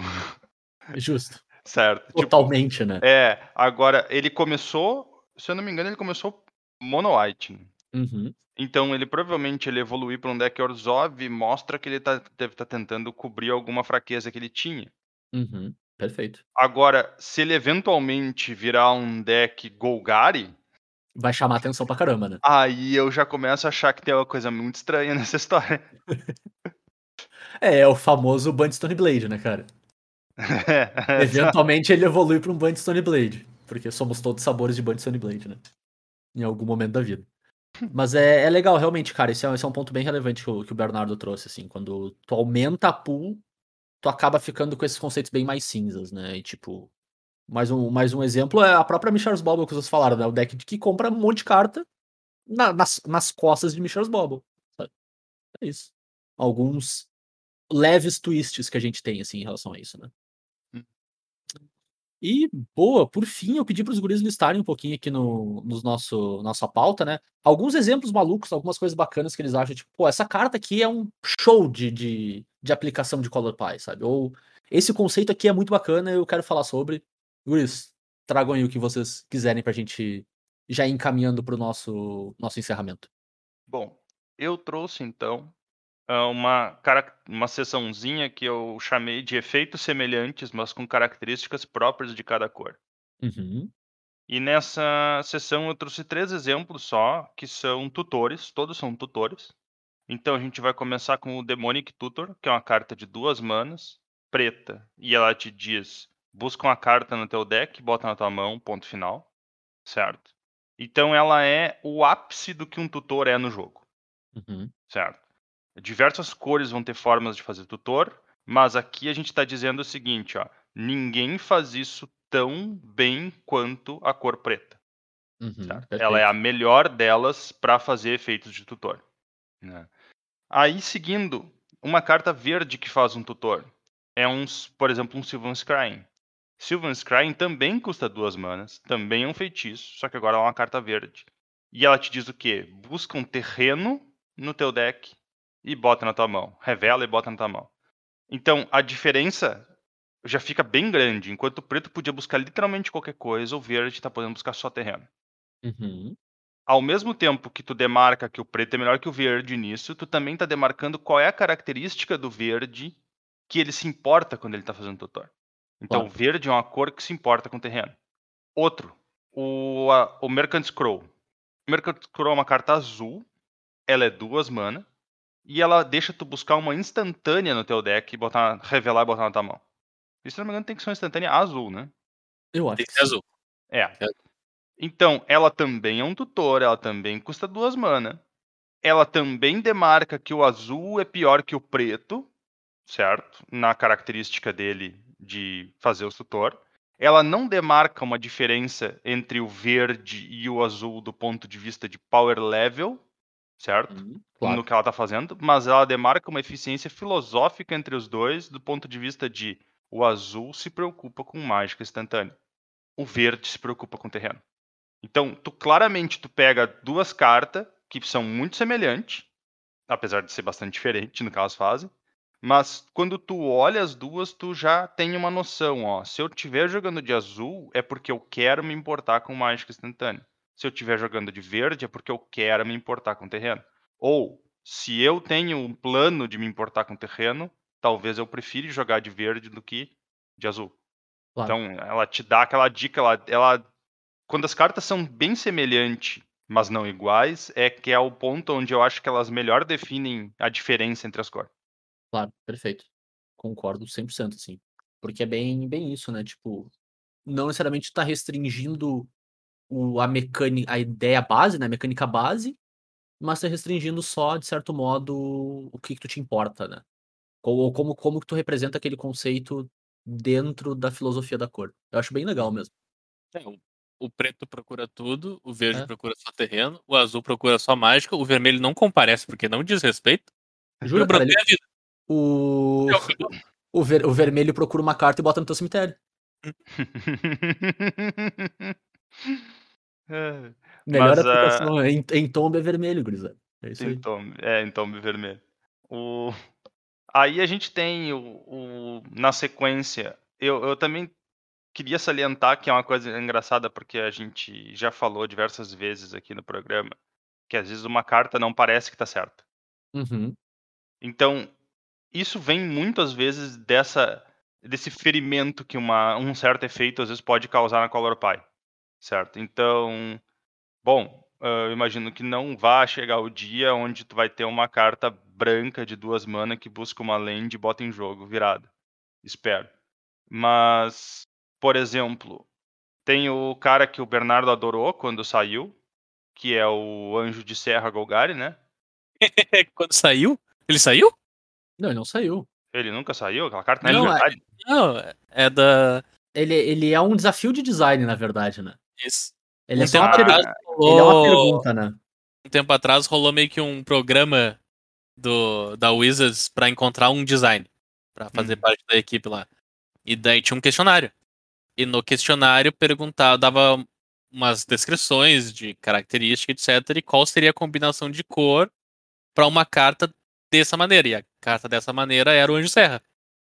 Justo. certo? Tipo, Totalmente, né? é, agora ele começou, se eu não me engano, ele começou mono white. Uhum. Então ele provavelmente ele evoluir para um deck Orzhov mostra que ele tá, deve estar tentando cobrir alguma fraqueza que ele tinha. Uhum. Perfeito. Agora, se ele eventualmente virar um deck Golgari, Vai chamar atenção pra caramba, né? aí eu já começo a achar que tem uma coisa muito estranha nessa história. É, é o famoso Band Stone Blade, né, cara? É, Eventualmente ele evolui pra um Band Stone Blade. Porque somos todos sabores de Band Stone Blade, né? Em algum momento da vida. Mas é, é legal, realmente, cara. Esse é, esse é um ponto bem relevante que o, que o Bernardo trouxe, assim. Quando tu aumenta a pool, tu acaba ficando com esses conceitos bem mais cinzas, né? E tipo. Mais um, mais um exemplo é a própria Michel's Bobble que vocês falaram, né? O deck de que compra um monte de carta na- nas, nas costas de Michel's Bobble. sabe? É isso. Alguns leves twists que a gente tem, assim, em relação a isso, né? Hum. E, boa, por fim, eu pedi para os guris listarem um pouquinho aqui no nos nosso, nossa pauta, né? Alguns exemplos malucos, algumas coisas bacanas que eles acham, tipo, pô, essa carta aqui é um show de, de, de aplicação de Color Pie, sabe? Ou esse conceito aqui é muito bacana, eu quero falar sobre. Guris, tragam aí o que vocês quiserem pra gente já ir encaminhando pro nosso, nosso encerramento. Bom, eu trouxe então ah, uma, uma seçãozinha que eu chamei de efeitos semelhantes, mas com características próprias de cada cor. Uhum. E nessa sessão eu trouxe três exemplos só, que são tutores, todos são tutores. Então a gente vai começar com o Demonic Tutor, que é uma carta de duas manas, preta, e ela te diz: busca uma carta no teu deck, bota na tua mão, ponto final. Certo? Então ela é o ápice do que um tutor é no jogo. Uhum. Certo? Diversas cores vão ter formas de fazer tutor, mas aqui a gente está dizendo o seguinte, ó, ninguém faz isso tão bem quanto a cor preta. Uhum. Ela é a melhor delas para fazer efeitos de tutor. né? Aí, seguindo, uma carta verde que faz um tutor é um, por exemplo, um Sylvan Scrying. Sylvan Scrying também custa duas manas, também é um feitiço, só que agora é uma carta verde. E ela te diz o quê? Busca um terreno no teu deck e bota na tua mão. Revela e bota na tua mão. Então, a diferença já fica bem grande. Enquanto o preto podia buscar literalmente qualquer coisa, o verde está podendo buscar só terreno. Uhum. Ao mesmo tempo que tu demarca que o preto é melhor que o verde nisso, tu também está demarcando qual é a característica do verde que ele se importa quando ele está fazendo tutor. Então, Claro. verde é uma cor que se importa com o terreno. Outro, o, a- o Mercant Scroll. O Mercant Scroll é uma carta azul, ela é duas mana, e ela deixa tu buscar uma instantânea no teu deck e botar, revelar e botar na tua mão. Isso, se não me engano, tem que ser uma instantânea azul, né? Eu acho Tem que ser azul. É. É. Então, ela também é um tutor, ela também custa duas mana. Ela também demarca que o azul é pior que o preto, certo? Na característica dele de fazer o tutor. Ela não demarca uma diferença entre o verde e o azul do ponto de vista de power level, certo? Uhum. Claro. no que ela está fazendo, mas ela demarca uma eficiência filosófica entre os dois do ponto de vista de o azul se preocupa com mágica instantânea, o verde se preocupa com terreno. Então, tu claramente tu pega duas cartas que são muito semelhantes, apesar de ser bastante diferente no que elas fazem, Mas quando tu olha as duas, tu já tem uma noção, ó. Se eu estiver jogando de azul, é porque eu quero me importar com mágica instantânea. Se eu estiver jogando de verde, é porque eu quero me importar com terreno. Ou, se eu tenho um plano de me importar com terreno, talvez eu prefira jogar de verde do que de azul. Claro. Então, ela te dá aquela dica, ela, ela quando as cartas são bem semelhantes, mas não iguais, é que é o ponto onde eu acho que elas melhor definem a diferença entre as cores. Claro, perfeito. Concordo 100%, assim. Porque é bem, bem isso, né? Tipo, não necessariamente tá restringindo o, a mecânica, a ideia base, né? A mecânica base, mas tá restringindo só, de certo modo, o que, que tu te importa, né? Ou como, como que tu representa aquele conceito dentro da filosofia da cor. Eu acho bem legal mesmo. É, o, o preto procura tudo, o verde É. procura só terreno, o azul procura só mágica, o vermelho não comparece porque não diz respeito. Juro, o cara, branco ele- é a vida. O, É o ver- o vermelho procura uma carta e bota no teu cemitério. É, Melhor Mas, ah, aplicação em, em tombo é vermelho, gurizada. É isso aí. em tom, é, em tom vermelho. O... Aí a gente tem o, o- na sequência. Eu, eu também queria salientar que é uma coisa engraçada, porque a gente já falou diversas vezes aqui no programa que às vezes uma carta não parece que tá certa. Uhum. Então, isso vem muitas vezes dessa desse ferimento que uma, um certo efeito às vezes pode causar na Color Pie, certo? Então, bom, eu imagino que não vá chegar o dia onde tu vai ter uma carta branca de duas mana que busca uma land e bota em jogo virada. Espero. Mas, por exemplo, tem o cara que o Bernardo adorou quando saiu, que é o Anjo de Serra Golgari, né? Quando saiu? Ele saiu? Não, ele não saiu. Ele nunca saiu, aquela carta não é Não, de é- verdade. Não, é da. Ele, ele é um desafio de design, na verdade, né? Isso. Ele é Um só uma, atrás ele é uma rolou- pergunta, né? Um tempo atrás rolou meio que um programa do, da Wizards pra encontrar um design. Pra fazer Hum. parte da equipe lá. E daí tinha um questionário. E no questionário perguntava, dava umas descrições de característica, etc. E qual seria a combinação de cor pra uma carta dessa maneira. E a carta dessa maneira era o Anjo Serra.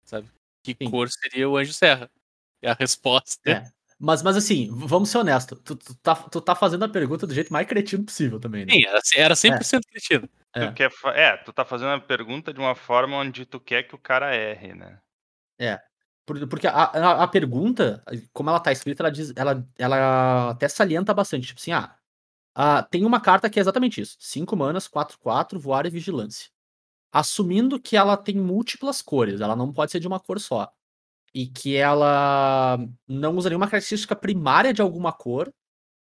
Sabe? Que Sim. cor seria o Anjo Serra? E a resposta. É. Mas, mas assim, vamos ser honestos. Tu, tu tá, tu tá fazendo a pergunta do jeito mais cretino possível também, né? Sim, era, era 100% cretino. É. Tu quer fa- é, tu tá fazendo a pergunta de uma forma onde tu quer que o cara erre, né? Por- Porque a, a, a pergunta, como ela tá escrita, ela, diz, ela, ela até salienta bastante. Tipo assim, ah, ah, tem uma carta que é exatamente isso: 5 manas, 4, 4, voar e vigilância. Assumindo que ela tem múltiplas cores, ela não pode ser de uma cor só. E que ela não usa nenhuma característica primária de alguma cor,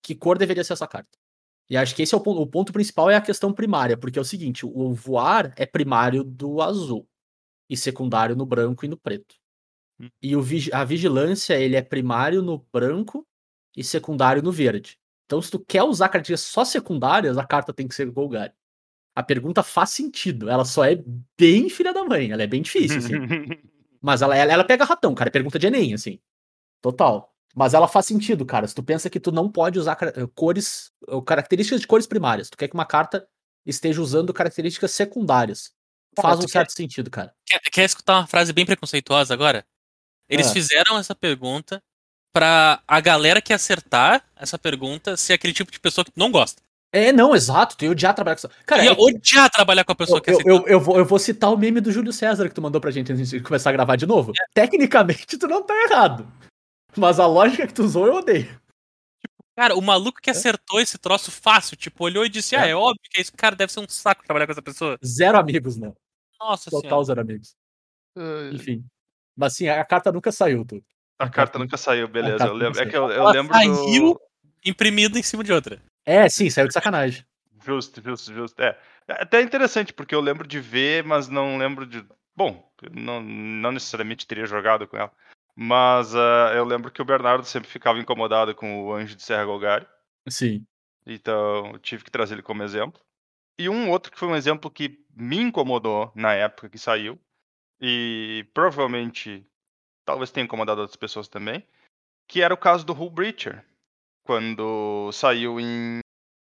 que cor deveria ser essa carta? E acho que esse é o ponto. O ponto principal é a questão primária, porque é o seguinte: o voar é primário do azul e secundário no branco e no preto. Hum. E o, a vigilância, ele é primário no branco e secundário no verde. Então, se tu quer usar características só secundárias, a carta tem que ser Golgari. A pergunta faz sentido. Ela só é bem filha da mãe. Ela é bem difícil, assim. Mas ela, ela, ela pega ratão, cara. É pergunta de Enem, assim. Total. Mas ela faz sentido, cara. Se tu pensa que tu não pode usar eh, cores, ou características de cores primárias, tu quer que uma carta esteja usando características secundárias. Cara, Faz um certo sentido, cara. Quer, quer escutar uma frase bem preconceituosa agora? Eles Ah. fizeram essa pergunta pra a galera que acertar essa pergunta ser aquele tipo de pessoa que tu não gosta. É, não, exato. Tu ia odiar trabalhar com essa. Cara, ia é odiar trabalhar com a pessoa que eu, eu, eu, vou, eu vou citar o meme do Júlio César que tu mandou pra gente antes de começar a gravar de novo. Tecnicamente, tu não tá errado. Mas a lógica que tu usou, eu odeio. Cara, o maluco que acertou esse troço fácil, tipo, olhou e disse, É. ah, é óbvio que esse cara deve ser um saco trabalhar com essa pessoa. Zero amigos, né? Nossa Total senhora. zero amigos. Enfim. Mas sim, a carta nunca saiu, tu. A carta nunca saiu, beleza. Eu lembro, é que eu, eu Ela lembro saiu do... imprimida em cima de outra. É, sim, saiu de sacanagem. Justo, justo, justo. É. É até interessante, porque eu lembro de ver, mas não lembro de. Bom, não, não necessariamente teria jogado com ela. Mas ah, eu lembro que o Bernardo sempre ficava incomodado com o Anjo de Serra Golgari. Sim. Então eu tive que trazer ele como exemplo. E um outro que foi um exemplo que me incomodou na época que saiu. E provavelmente talvez tenha incomodado outras pessoas também. Que era o caso do Hull Breacher. Quando saiu em,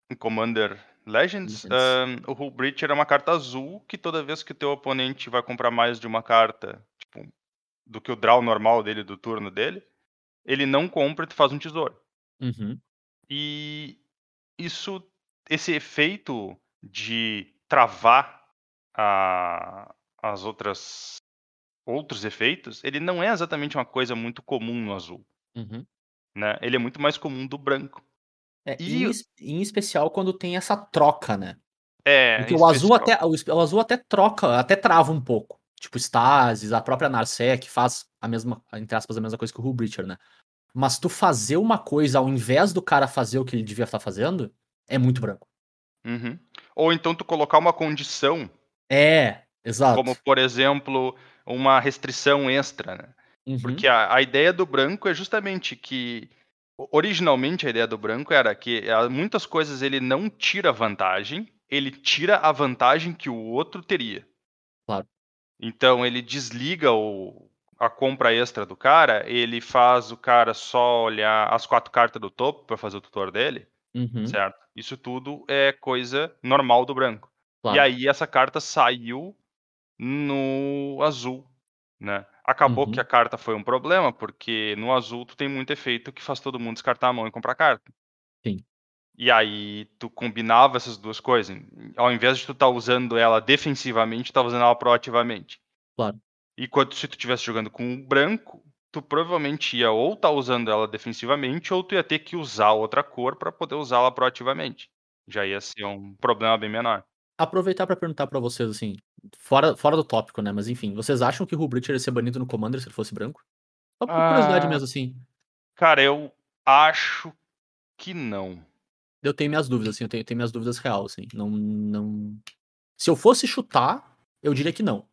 em Commander Legends, Legends. ahn, o Hull Breacher é uma carta azul que toda vez que o teu oponente vai comprar mais de uma carta, tipo, do que o draw normal dele do turno dele, ele não compra e tu faz um tesouro. Uhum. E isso, esse efeito de travar a- as outras outros efeitos, ele não é exatamente uma coisa muito comum no azul, Uhum. Né? Ele é muito mais comum do branco. É, E em, em especial quando tem essa troca, né? É, Porque o azul até o, azul até troca, até trava um pouco. Tipo, Stasis, a própria Narsec faz a mesma, entre aspas, a mesma coisa que o Hull Breacher, né? Mas tu fazer uma coisa ao invés do cara fazer o que ele devia estar fazendo, é muito branco. Uhum. Ou então tu colocar uma condição, É, exato. como por exemplo, uma restrição extra, né? Uhum, Porque a, a ideia do branco é justamente que. Originalmente a ideia do branco era que ah, muitas coisas ele não tira vantagem, ele tira a vantagem que o outro teria. Claro. Então ele desliga o, a compra extra do cara, ele faz o cara só olhar as quatro cartas do topo para fazer o tutor dele, uhum, certo? Isso tudo é coisa normal do branco. claro. E aí essa carta saiu no azul, né? Acabou Uhum. que a carta foi um problema, porque no azul tu tem muito efeito que faz todo mundo descartar a mão e comprar carta. Sim. E aí tu combinava essas duas coisas. Ao invés de tu estar usando ela defensivamente, tu tá usando ela proativamente. Claro. E quando se tu estivesse jogando com o branco, tu provavelmente ia ou estar usando ela defensivamente, ou tu ia ter que usar outra cor para poder usá-la proativamente. Já ia ser um problema bem menor. Aproveitar pra perguntar pra vocês, assim, fora, fora do tópico, né? Mas enfim, vocês acham que o Breacher ia ser banido no Commander se ele fosse branco? Só por curiosidade Ah. mesmo, assim. Cara, eu acho que não. Eu tenho minhas dúvidas, assim, eu tenho, tenho minhas dúvidas real, assim. Não, não. Se eu fosse chutar, eu diria que não.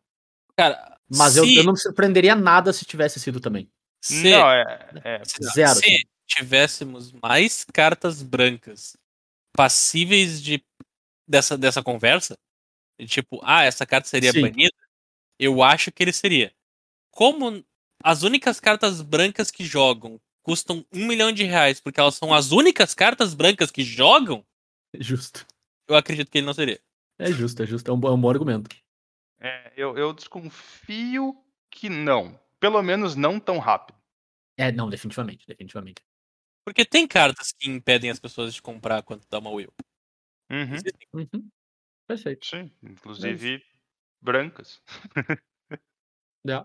Cara, Mas eu, se, eu não me surpreenderia nada se tivesse sido também. se, Não, é. é se- Zero, se assim. tivéssemos mais cartas brancas passíveis de dessa, dessa conversa, de tipo, ah, essa carta seria Sim. banida, eu acho que ele seria. Como as únicas cartas brancas que jogam custam um milhão de reais, porque elas são as únicas cartas brancas que jogam, É justo. eu acredito que ele não seria. É justo, é justo. É um, bom- é um bom argumento. é, eu, eu desconfio que não. Pelo menos não tão rápido. É, não, definitivamente, definitivamente. Porque tem cartas que impedem as pessoas de comprar quando dá uma will. Uhum, Existem. Uhum. Perfeito. sim, inclusive brancas. É.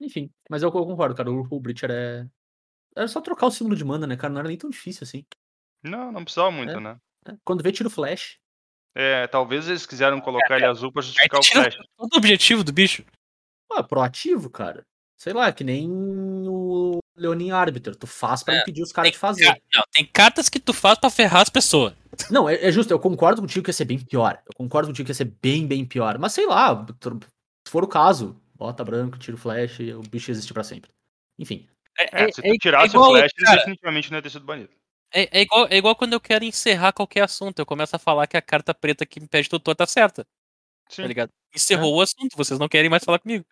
Enfim, mas eu, eu concordo, cara. O Hull Breacher é. É só trocar o símbolo de mana, né, cara? Não era nem tão difícil assim. Não, não precisava muito, É. né? É, Quando vê, tira o flash. É, talvez eles quiseram colocar ele azul pra justificar o flash. todo o objetivo do bicho. Pô, é proativo, cara. Sei lá, que nem o Leonin Arbiter. Tu faz pra É, impedir os caras de fazer. ca- não, tem cartas que tu faz pra ferrar as pessoas. Não, é, é justo, eu concordo contigo que ia ser bem pior. Eu concordo contigo que ia ser bem, bem pior. Mas sei lá, se for o caso, bota branco, tira o flash o bicho existe pra sempre. Enfim. É, se tu é tirasse igual, o flash, cara, definitivamente não ia ter sido banido. É, é igual, é igual quando eu quero encerrar qualquer assunto. Eu começo a falar que a carta preta que impede tutor tá certa. Sim. Tá ligado? Encerrou o assunto, vocês não querem mais falar comigo.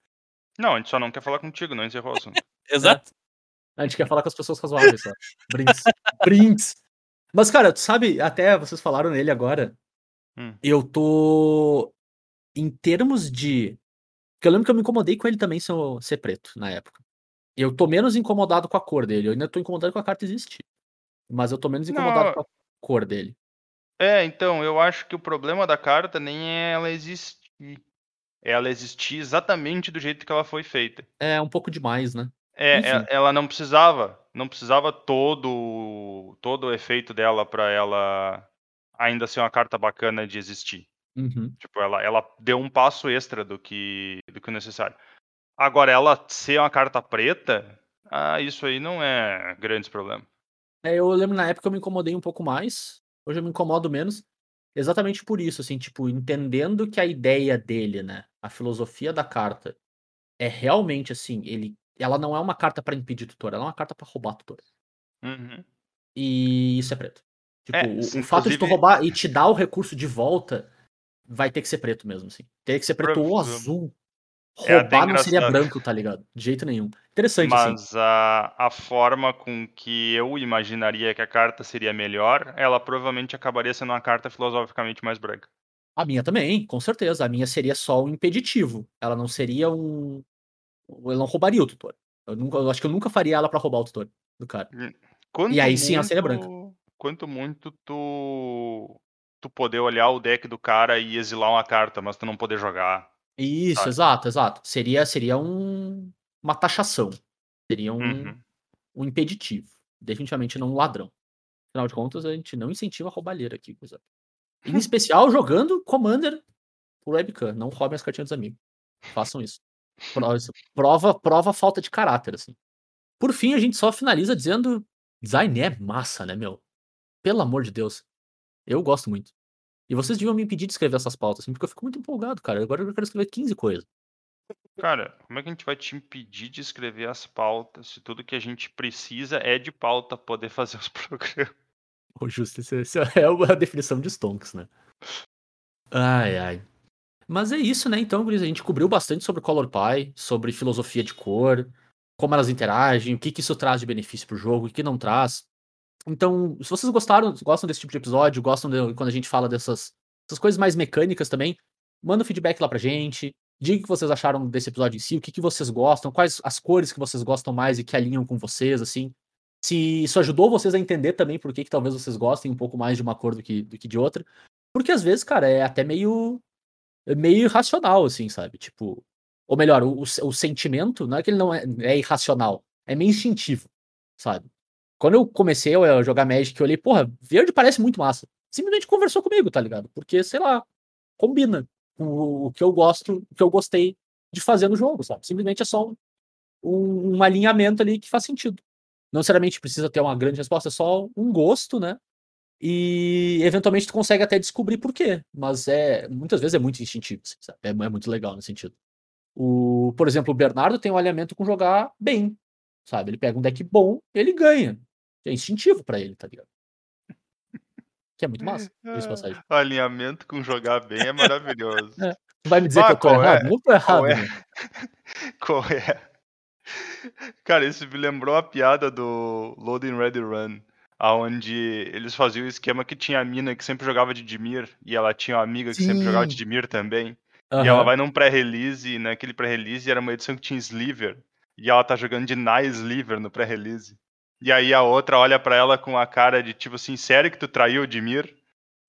Não, a gente só não quer falar contigo, não encerrou o assunto. Exato. A gente quer falar com as pessoas razoáveis só. Brinks. Brinks. Mas, cara, tu sabe, até vocês falaram nele agora. Hum. Eu tô. Em termos de. Porque eu lembro que eu me incomodei com ele também ser, ser preto na época. Eu tô menos incomodado com a cor dele. Eu ainda tô incomodado com a carta existir. Mas eu tô menos incomodado Não. com a cor dele. É, então, eu acho que o problema da carta nem é ela existir. É ela existir exatamente do jeito que ela foi feita. É um pouco demais, né? É, é- ela não precisava, não precisava todo todo o efeito dela pra ela ainda ser uma carta bacana de existir. Uhum. Tipo, ela, ela deu um passo extra do que do que o necessário. Agora, ela ser uma carta preta, ah, isso aí não é grandes problema. É, eu lembro na época eu me incomodei um pouco mais. Hoje eu me incomodo menos. Exatamente por isso, assim, tipo, entendendo que a ideia dele, né, a filosofia da carta é realmente assim, ele, ela não é uma carta pra impedir tutor, ela é uma carta pra roubar tutor. Uhum. E isso é preto. Tipo, É, o, sim, fato de tu inclusive- roubar e te dar o recurso de volta vai ter que ser preto mesmo, assim. Tem que ser preto ou azul. É roubar não seria branco, tá ligado? De jeito nenhum. Interessante, assim. Mas a, a forma com que eu imaginaria que a carta seria melhor, ela provavelmente acabaria sendo uma carta filosoficamente mais branca. A minha também, com certeza. A minha seria só um impeditivo. Ela não seria um. Ela não roubaria o tutor. Eu, nunca, eu acho que eu nunca faria ela pra roubar o tutor do cara. Quanto E aí sim, ela seria branca. muito- Quanto muito tu, tu poder olhar o deck do cara e exilar uma carta, mas tu não poder jogar. Isso, Sabe? exato, exato. Seria, seria um, uma taxação. Seria um, Uhum. um impeditivo. Definitivamente não um ladrão. Afinal de contas, a gente não incentiva a roubalheira aqui, coisa. Em especial jogando Commander por webcam. Não roubem as cartinhas dos amigos. Façam isso. Prova, prova, falta de caráter, assim. Por fim, a gente só finaliza dizendo: design é massa, né, meu? Pelo amor de Deus. Eu gosto muito. E vocês deviam me impedir de escrever essas pautas, assim, porque eu fico muito empolgado, cara. Agora eu quero escrever 15 coisas. Cara, como é que a gente vai te impedir de escrever as pautas se tudo que a gente precisa é de pauta poder fazer os programas? Ô, Justo, isso é a definição de Stonks, né? Ai, ai. Mas é isso, né? Então, Gris, a gente cobriu bastante sobre Color Pie, sobre filosofia de cor, como elas interagem, o que, que isso traz de benefício pro jogo, o que não traz. Então, se vocês gostaram, gostam desse tipo de episódio, gostam de, quando a gente fala dessas, dessas coisas mais mecânicas também, manda um feedback lá pra gente. Diga o que vocês acharam desse episódio em si, o que, que vocês gostam, quais as cores que vocês gostam mais e que alinham com vocês, assim. Se isso ajudou vocês a entender também por que, que talvez vocês gostem um pouco mais de uma cor do que, do que de outra. Porque às vezes, cara, é até meio. É meio irracional, assim, sabe? Tipo. Ou melhor, o, o sentimento, não é que ele não é, é irracional, é meio instintivo, sabe? Quando eu comecei a jogar Magic, eu olhei, porra, verde parece muito massa. Simplesmente conversou comigo, tá ligado? Porque, sei lá, combina com o, o que eu gosto, o que eu gostei de fazer no jogo, sabe? Simplesmente é só um, um, um alinhamento ali que faz sentido. Não necessariamente precisa ter uma grande resposta, é só um gosto, né? E eventualmente tu consegue até descobrir por quê. Mas é muitas vezes é muito instintivo, assim, sabe? É, é muito legal nesse sentido. O, por exemplo, o Bernardo tem um alinhamento com jogar bem, sabe? Ele pega um deck bom, ele ganha. É instintivo pra ele, tá ligado? Que é muito massa, alinhamento com jogar bem é maravilhoso. É. Tu vai me dizer Ah, que eu tô qual errado? é? Não tô errado, Qual é? né? Qual é? Cara, isso me lembrou a piada do Loading Ready Run, aonde eles faziam o esquema que tinha a mina que sempre jogava de Dimir e ela tinha uma amiga que sempre jogava de Sim. Dimir também. E ela vai num pré-release, e naquele pré-release era uma edição que tinha Sliver. E ela tá jogando de Nai Sliver no pré-release. E aí a outra olha pra ela com a cara de tipo assim, sério que tu traiu o Dimir?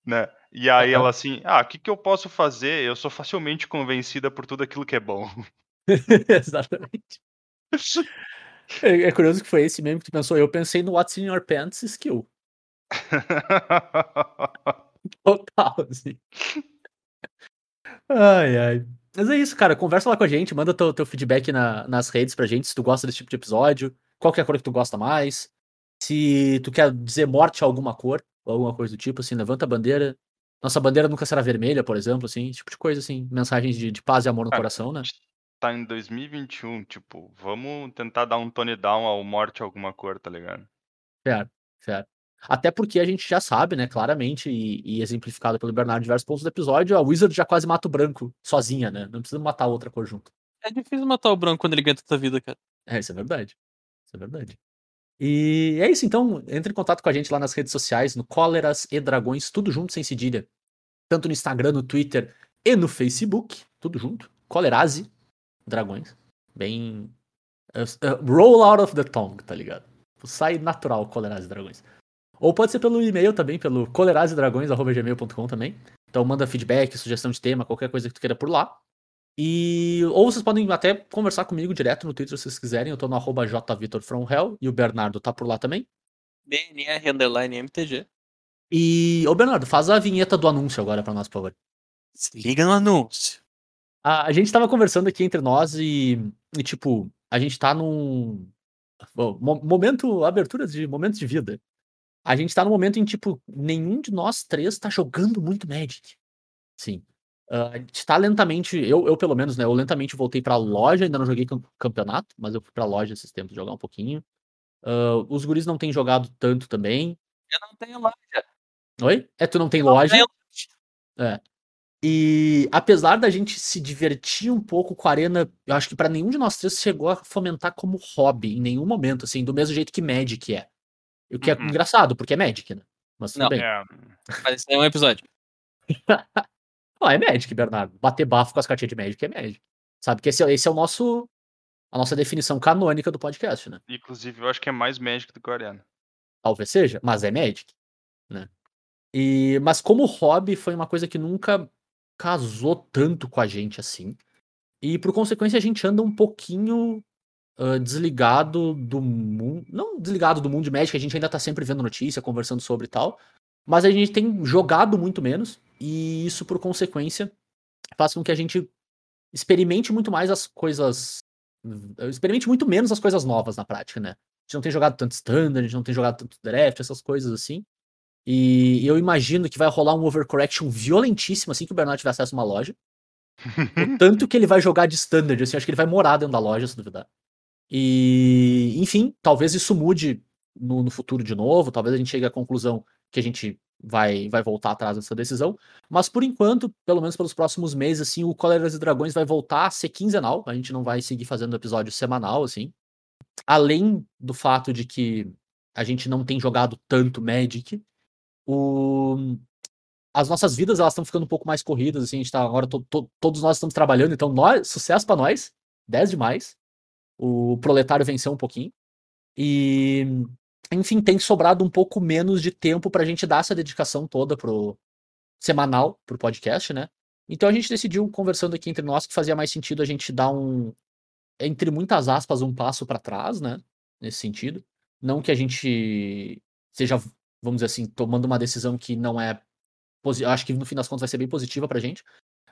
Né? E aí Aham. ela assim, ah, o que, que eu posso fazer? Eu sou facilmente convencida por tudo aquilo que é bom. Exatamente. É, é curioso que foi esse mesmo que tu pensou. Eu pensei no What's in Your Pants skill. Total, assim. Ai, ai. Mas é isso, cara. Conversa lá com a gente, manda teu, teu feedback na- nas redes pra gente, se tu gosta desse tipo de episódio, qual que é a cor que tu gosta mais, se tu quer dizer morte a alguma cor, ou alguma coisa do tipo, assim, levanta a bandeira. Nossa bandeira nunca será vermelha, por exemplo, assim, esse tipo de coisa, assim, mensagens de, de paz e amor no coração, né? Tá em 2021, tipo, vamos tentar dar um tone down ao morte a alguma cor, tá ligado? Certo, certo. Até porque a gente já sabe, né, claramente, e, e exemplificado pelo Bernardo em diversos pontos do episódio, a Wizard já quase mata o branco sozinha, né? Não precisa matar outra cor junto. É difícil matar o branco quando ele ganha tanta vida, cara. É, isso é verdade. Isso é verdade. E é isso, então, entre em contato com a gente lá nas redes sociais, no Cóleras e Dragões, tudo junto, sem cedilha. Tanto no Instagram, no Twitter e no Facebook, tudo junto. Colerase Dragões. Bem. uh, uh, roll out of the tongue, tá ligado? Sai natural, Colerase Dragões. Ou pode ser pelo e-mail também, pelo colerasedragões.gmail.com também. Então manda feedback, sugestão de tema, qualquer coisa que tu queira por lá. E ou vocês podem até conversar comigo direto no Twitter se vocês quiserem. Eu tô no arroba jvitorfromhell e o Bernardo tá por lá também. BNR underline MTG. E, ô Bernardo, faz a vinheta do anúncio agora pra nós, por favor. Se liga no anúncio. A, a gente tava conversando aqui entre nós e, e, tipo, a gente tá num bom, mo- momento, aberturas de momentos de vida. A gente tá num momento em, tipo, nenhum de nós três tá jogando muito Magic. Sim. Ah, a gente tá lentamente, eu, eu pelo menos, né, eu lentamente voltei pra loja, ainda não joguei cam- campeonato, mas eu fui pra loja esses tempos jogar um pouquinho. Ah, os guris não têm jogado tanto também. Eu não tenho loja. Oi? É, tu não tem Eu não loja? tenho É. E apesar da gente se divertir um pouco com a arena, eu acho que pra nenhum de nós três chegou a fomentar como hobby em nenhum momento, assim, do mesmo jeito que Magic é. O que é Uhum. engraçado, porque é Magic, né? Mas Não, bem. É, Mas isso é um episódio. Não, é Magic, Bernardo. Bater bafo com as cartinhas de Magic é Magic. Sabe que esse, é- esse é o nosso. A nossa definição canônica do podcast, né? inclusive, eu acho que é mais Magic do que o Arena. Talvez seja, mas é Magic, né? E, mas como hobby foi uma coisa que nunca casou tanto com a gente assim. E por consequência a gente anda um pouquinho ah, desligado do mundo. Não desligado do mundo de Magic, a gente ainda tá sempre vendo notícia, conversando sobre e tal. Mas a gente tem jogado muito menos. E isso, por consequência, faz com que a gente experimente muito mais as coisas. Experimente muito menos as coisas novas na prática, né? A gente não tem jogado tanto standard, a gente não tem jogado tanto draft, essas coisas assim. E eu imagino que vai rolar um overcorrection violentíssimo assim que o Bernardo tiver acesso a uma loja. O tanto que ele vai jogar de standard, assim, acho que ele vai morar dentro da loja, se duvidar. E, enfim, talvez isso mude no, no futuro de novo, talvez a gente chegue à conclusão que a gente vai, vai voltar atrás dessa decisão. Mas por enquanto, pelo menos pelos próximos meses, assim, o Cóleras e Dragões vai voltar a ser quinzenal. A gente não vai seguir fazendo episódio semanal, assim. Além do fato de que a gente não tem jogado tanto Magic, o... as nossas vidas elas estão ficando um pouco mais corridas, assim, a gente tá agora, to- to- todos nós estamos trabalhando, então nós, sucesso pra nós, 10 demais. O proletário venceu um pouquinho. E, enfim, tem sobrado um pouco menos de tempo pra gente dar essa dedicação toda pro semanal, pro podcast, né? Então a gente decidiu, conversando aqui entre nós, que fazia mais sentido a gente dar um, entre muitas aspas, um passo pra trás, né? Nesse sentido. Não que a gente seja, vamos dizer assim, tomando uma decisão que não é. acho que no fim das contas vai ser bem positiva pra gente.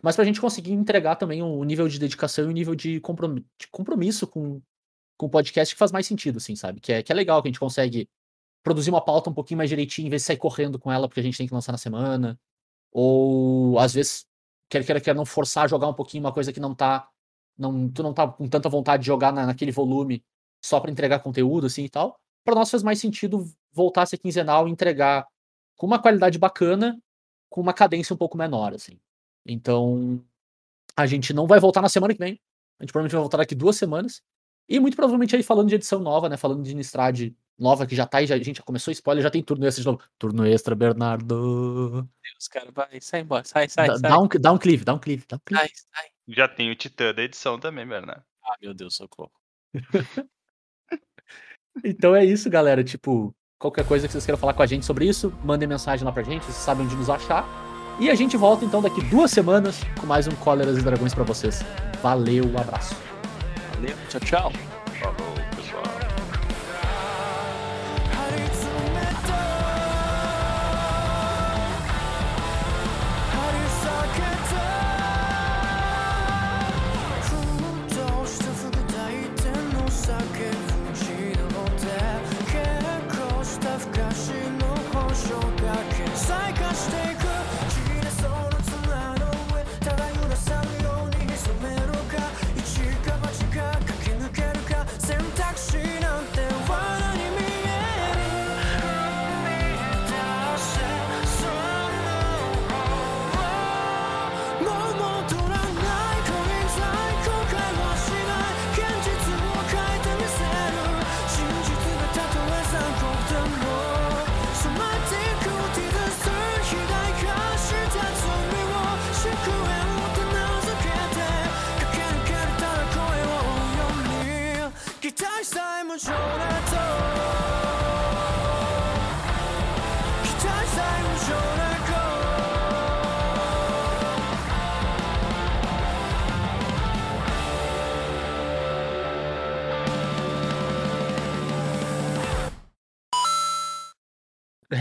Mas pra gente conseguir entregar também um nível de dedicação e um nível de compromi- de compromisso com, com o podcast que faz mais sentido, assim, sabe? Que é, que é legal que a gente consegue produzir uma pauta um pouquinho mais direitinho, em vez de sair correndo com ela porque a gente tem que lançar na semana. Ou às vezes quer quer, quer não forçar a jogar um pouquinho uma coisa que não tá. Não, tu não tá com tanta vontade de jogar na- naquele volume só pra entregar conteúdo, assim e tal. Pra nós faz mais sentido voltar a ser quinzenal e entregar com uma qualidade bacana, com uma cadência um pouco menor, assim. Então, a gente não vai voltar na semana que vem. A gente provavelmente vai voltar daqui duas semanas. E muito provavelmente aí falando de edição nova, né? Falando de Nistrad nova que já tá aí, já, a gente já começou spoiler, já tem turno extra de novo. Turno extra, Bernardo. Deus, cara, vai, sai embora, sai, sai, Dá, sai. dá um, dá um clive, dá um clive, dá um clive. Sai, sai. Já tem o Titã da edição também, Bernardo. Ah, meu Deus, socorro. Então é isso, galera. Tipo, qualquer coisa que vocês queiram falar com a gente sobre isso, mandem mensagem lá pra gente, vocês sabem onde nos achar. E a gente volta então daqui duas semanas com mais um Cóleras e Dragões pra vocês. Valeu, um abraço. Valeu, tchau, tchau. Falou,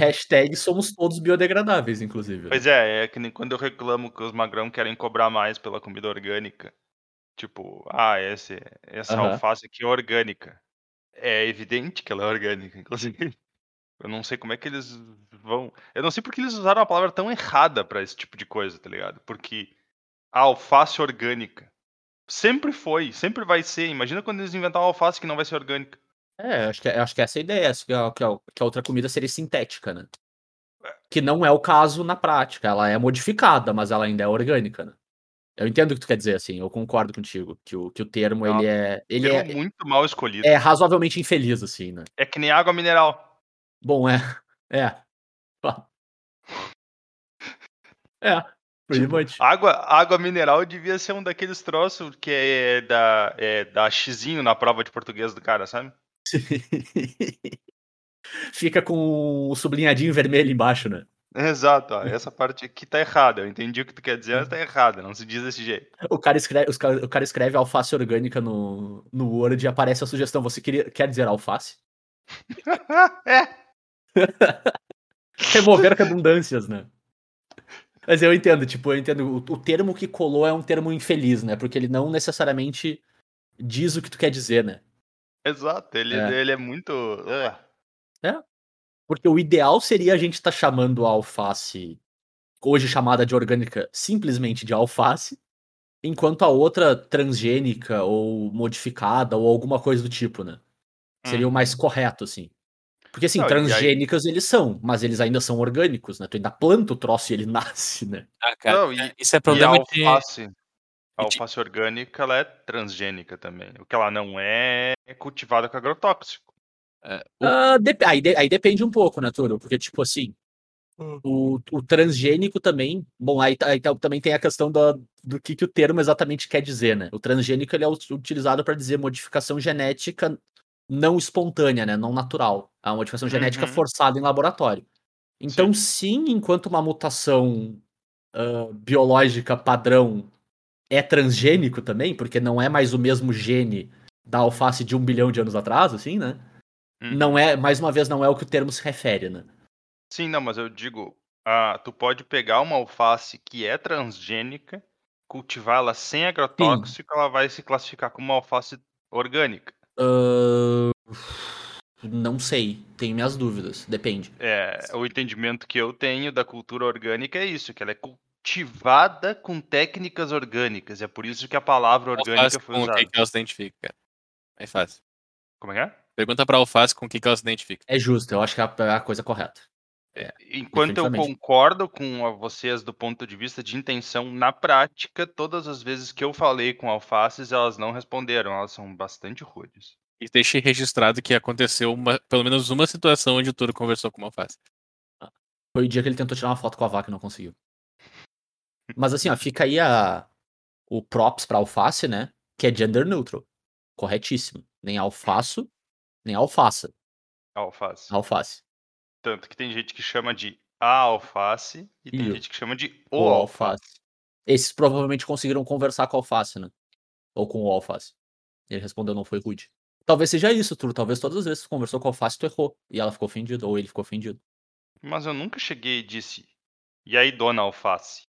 Hashtag somos todos biodegradáveis, inclusive. Pois é, é que nem quando eu reclamo que os magrão querem cobrar mais pela comida orgânica. Tipo, ah, esse, essa Aham. alface aqui é orgânica. É evidente que ela é orgânica, inclusive. Eu não sei como é que eles vão. Eu não sei porque eles usaram uma palavra tão errada pra esse tipo de coisa, tá ligado? Porque a alface orgânica sempre foi, sempre vai ser. Imagina quando eles inventar uma alface que não vai ser orgânica. É, acho que, acho que essa é a ideia. Que a, que a- que a outra comida seria sintética, né? Que não é o caso na prática. Ela é modificada, mas ela ainda é orgânica, né? Eu entendo o que tu quer dizer, assim, eu concordo contigo. Que o, que o termo, Não, ele é. Ele é, muito mal escolhido. é razoavelmente infeliz, assim, né? É que nem água mineral. Bom, é. É. É. Pretty Tipo, much. Água, água mineral devia ser um daqueles troços que é da, é da xizinho na prova de português do cara, sabe? Fica com o sublinhadinho vermelho embaixo, né? Exato, ó, essa parte aqui tá errada. Eu entendi o que tu quer dizer, mas tá errada. Não se diz desse jeito. O cara escreve, o cara escreve alface orgânica no, no Word e aparece a sugestão. Você queria, quer dizer alface? é. Remover redundâncias, né? Mas eu entendo, tipo, eu entendo. O, o termo que colou é um termo infeliz, né? Porque ele não necessariamente diz o que tu quer dizer, né? Exato, ele É. é, ele é muito. é. Porque o ideal seria a gente estar chamando a alface, hoje chamada de orgânica, simplesmente de alface, enquanto a outra transgênica ou modificada ou alguma coisa do tipo, né? Seria o mais correto, assim. Porque, assim, Não, e aí- transgênicas eles são, mas eles ainda são orgânicos, né? Tu ainda planta o troço e ele nasce, né? Ah, cara, Não, e- é- isso é E a problema de. alface, a de- alface orgânica, ela é transgênica também. O que ela não é é cultivada com agrotóxico. é, o- Ah, dep- aí, de- aí depende um pouco, né, Turo? Porque, tipo assim, o, o transgênico também. Bom, aí, tá- aí tá- também tem a questão da- do que, que o termo exatamente quer dizer, né? O transgênico ele é ut- utilizado para dizer modificação genética não espontânea, né? Não natural. A modificação genética Uhum. forçada em laboratório. Então, sim, enquanto uma mutação ah, biológica padrão é transgênico também, porque não é mais o mesmo gene da alface de um bilhão de anos atrás, assim, né? Uhum. Não é, mais uma vez, não é o que o termo se refere, né? Sim, não, mas eu digo, ah, tu pode pegar uma alface que é transgênica, cultivá-la sem agrotóxico, ela vai se classificar como uma alface orgânica. Ahn, não sei, tenho minhas dúvidas, depende. É, o entendimento que eu tenho da cultura orgânica é isso, que ela é cultivada com técnicas orgânicas. É por isso que a palavra alface orgânica foi com o usada. que, que ela se identifica, cara. É fácil. Como é que é? Pergunta pra alface com o que, que ela se identifica. É justo, eu acho que é a, é coisa correta. Enquanto eu concordo com vocês do ponto de vista de intenção, na prática, todas as vezes que eu falei com alfaces, elas não responderam, elas são bastante rudes. E deixei registrado que aconteceu uma, pelo menos uma situação onde o Turo conversou com uma alface. Foi o dia que ele tentou tirar uma foto com a vaca e não conseguiu. Mas assim, ó, fica aí a, o props pra alface, né? Que é gender neutral. Corretíssimo. Nem alfaço, nem alfaça. Alface. Alface. Tanto que tem gente que chama de a alface e tem gente que chama de O o alface. Esses provavelmente conseguiram conversar com a alface, né? Ou com o alface. Ele respondeu, não foi rude. Talvez seja isso, Turo. Talvez todas as vezes que tu conversou com a alface, tu errou. E ela ficou ofendida, ou ele ficou ofendido. Mas eu nunca cheguei e disse, e aí, dona alface?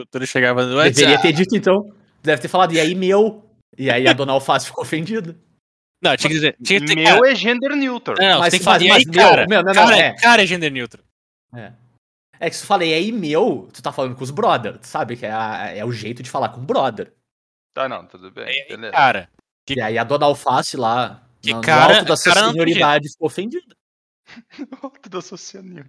O Turo chegava no Deveria ter dito, então. Deve ter falado, e aí, meu? E aí a dona alface ficou ofendida. Não, tinha que dizer. Tinha que ter, Meu é gender neutral. Não, não, Mas- tem que falar. E aí, cara? meu, não, não, cara, é. cara é gender neutro. É que se tu fala, e aí, meu? Tu tá falando com os brother. Tu sabe que é, a- é o jeito de falar com brother. Tá, não, tudo bem, E aí, beleza. cara. Que- E aí a dona alface lá, Que no, cara- no alto da sua cara senioridade, ficou ofendida. Alto da sociedade.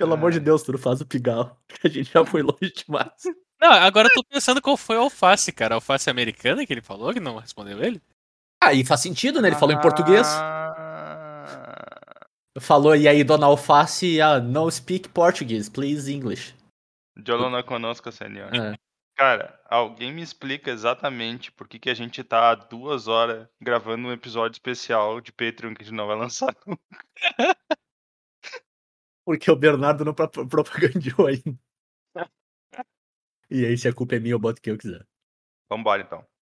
Pelo É. amor de Deus, tu não faz o pigal. Que a gente já foi longe demais. Não, agora eu tô pensando qual foi a alface, cara. A alface americana que ele falou, que não respondeu ele? Aí faz sentido, né? Ele falou em português. Ah, Falou, e aí, dona Alface, ah, no speak Portuguese, please English. Não conosco, senhor. É. Cara, alguém me explica exatamente por que, que a gente tá há duas horas gravando um episódio especial de Patreon que a gente não vai lançar. Porque o Bernardo não pro- propagandeou ainda. E aí, se a culpa é minha, eu boto o que eu quiser. Vambora então.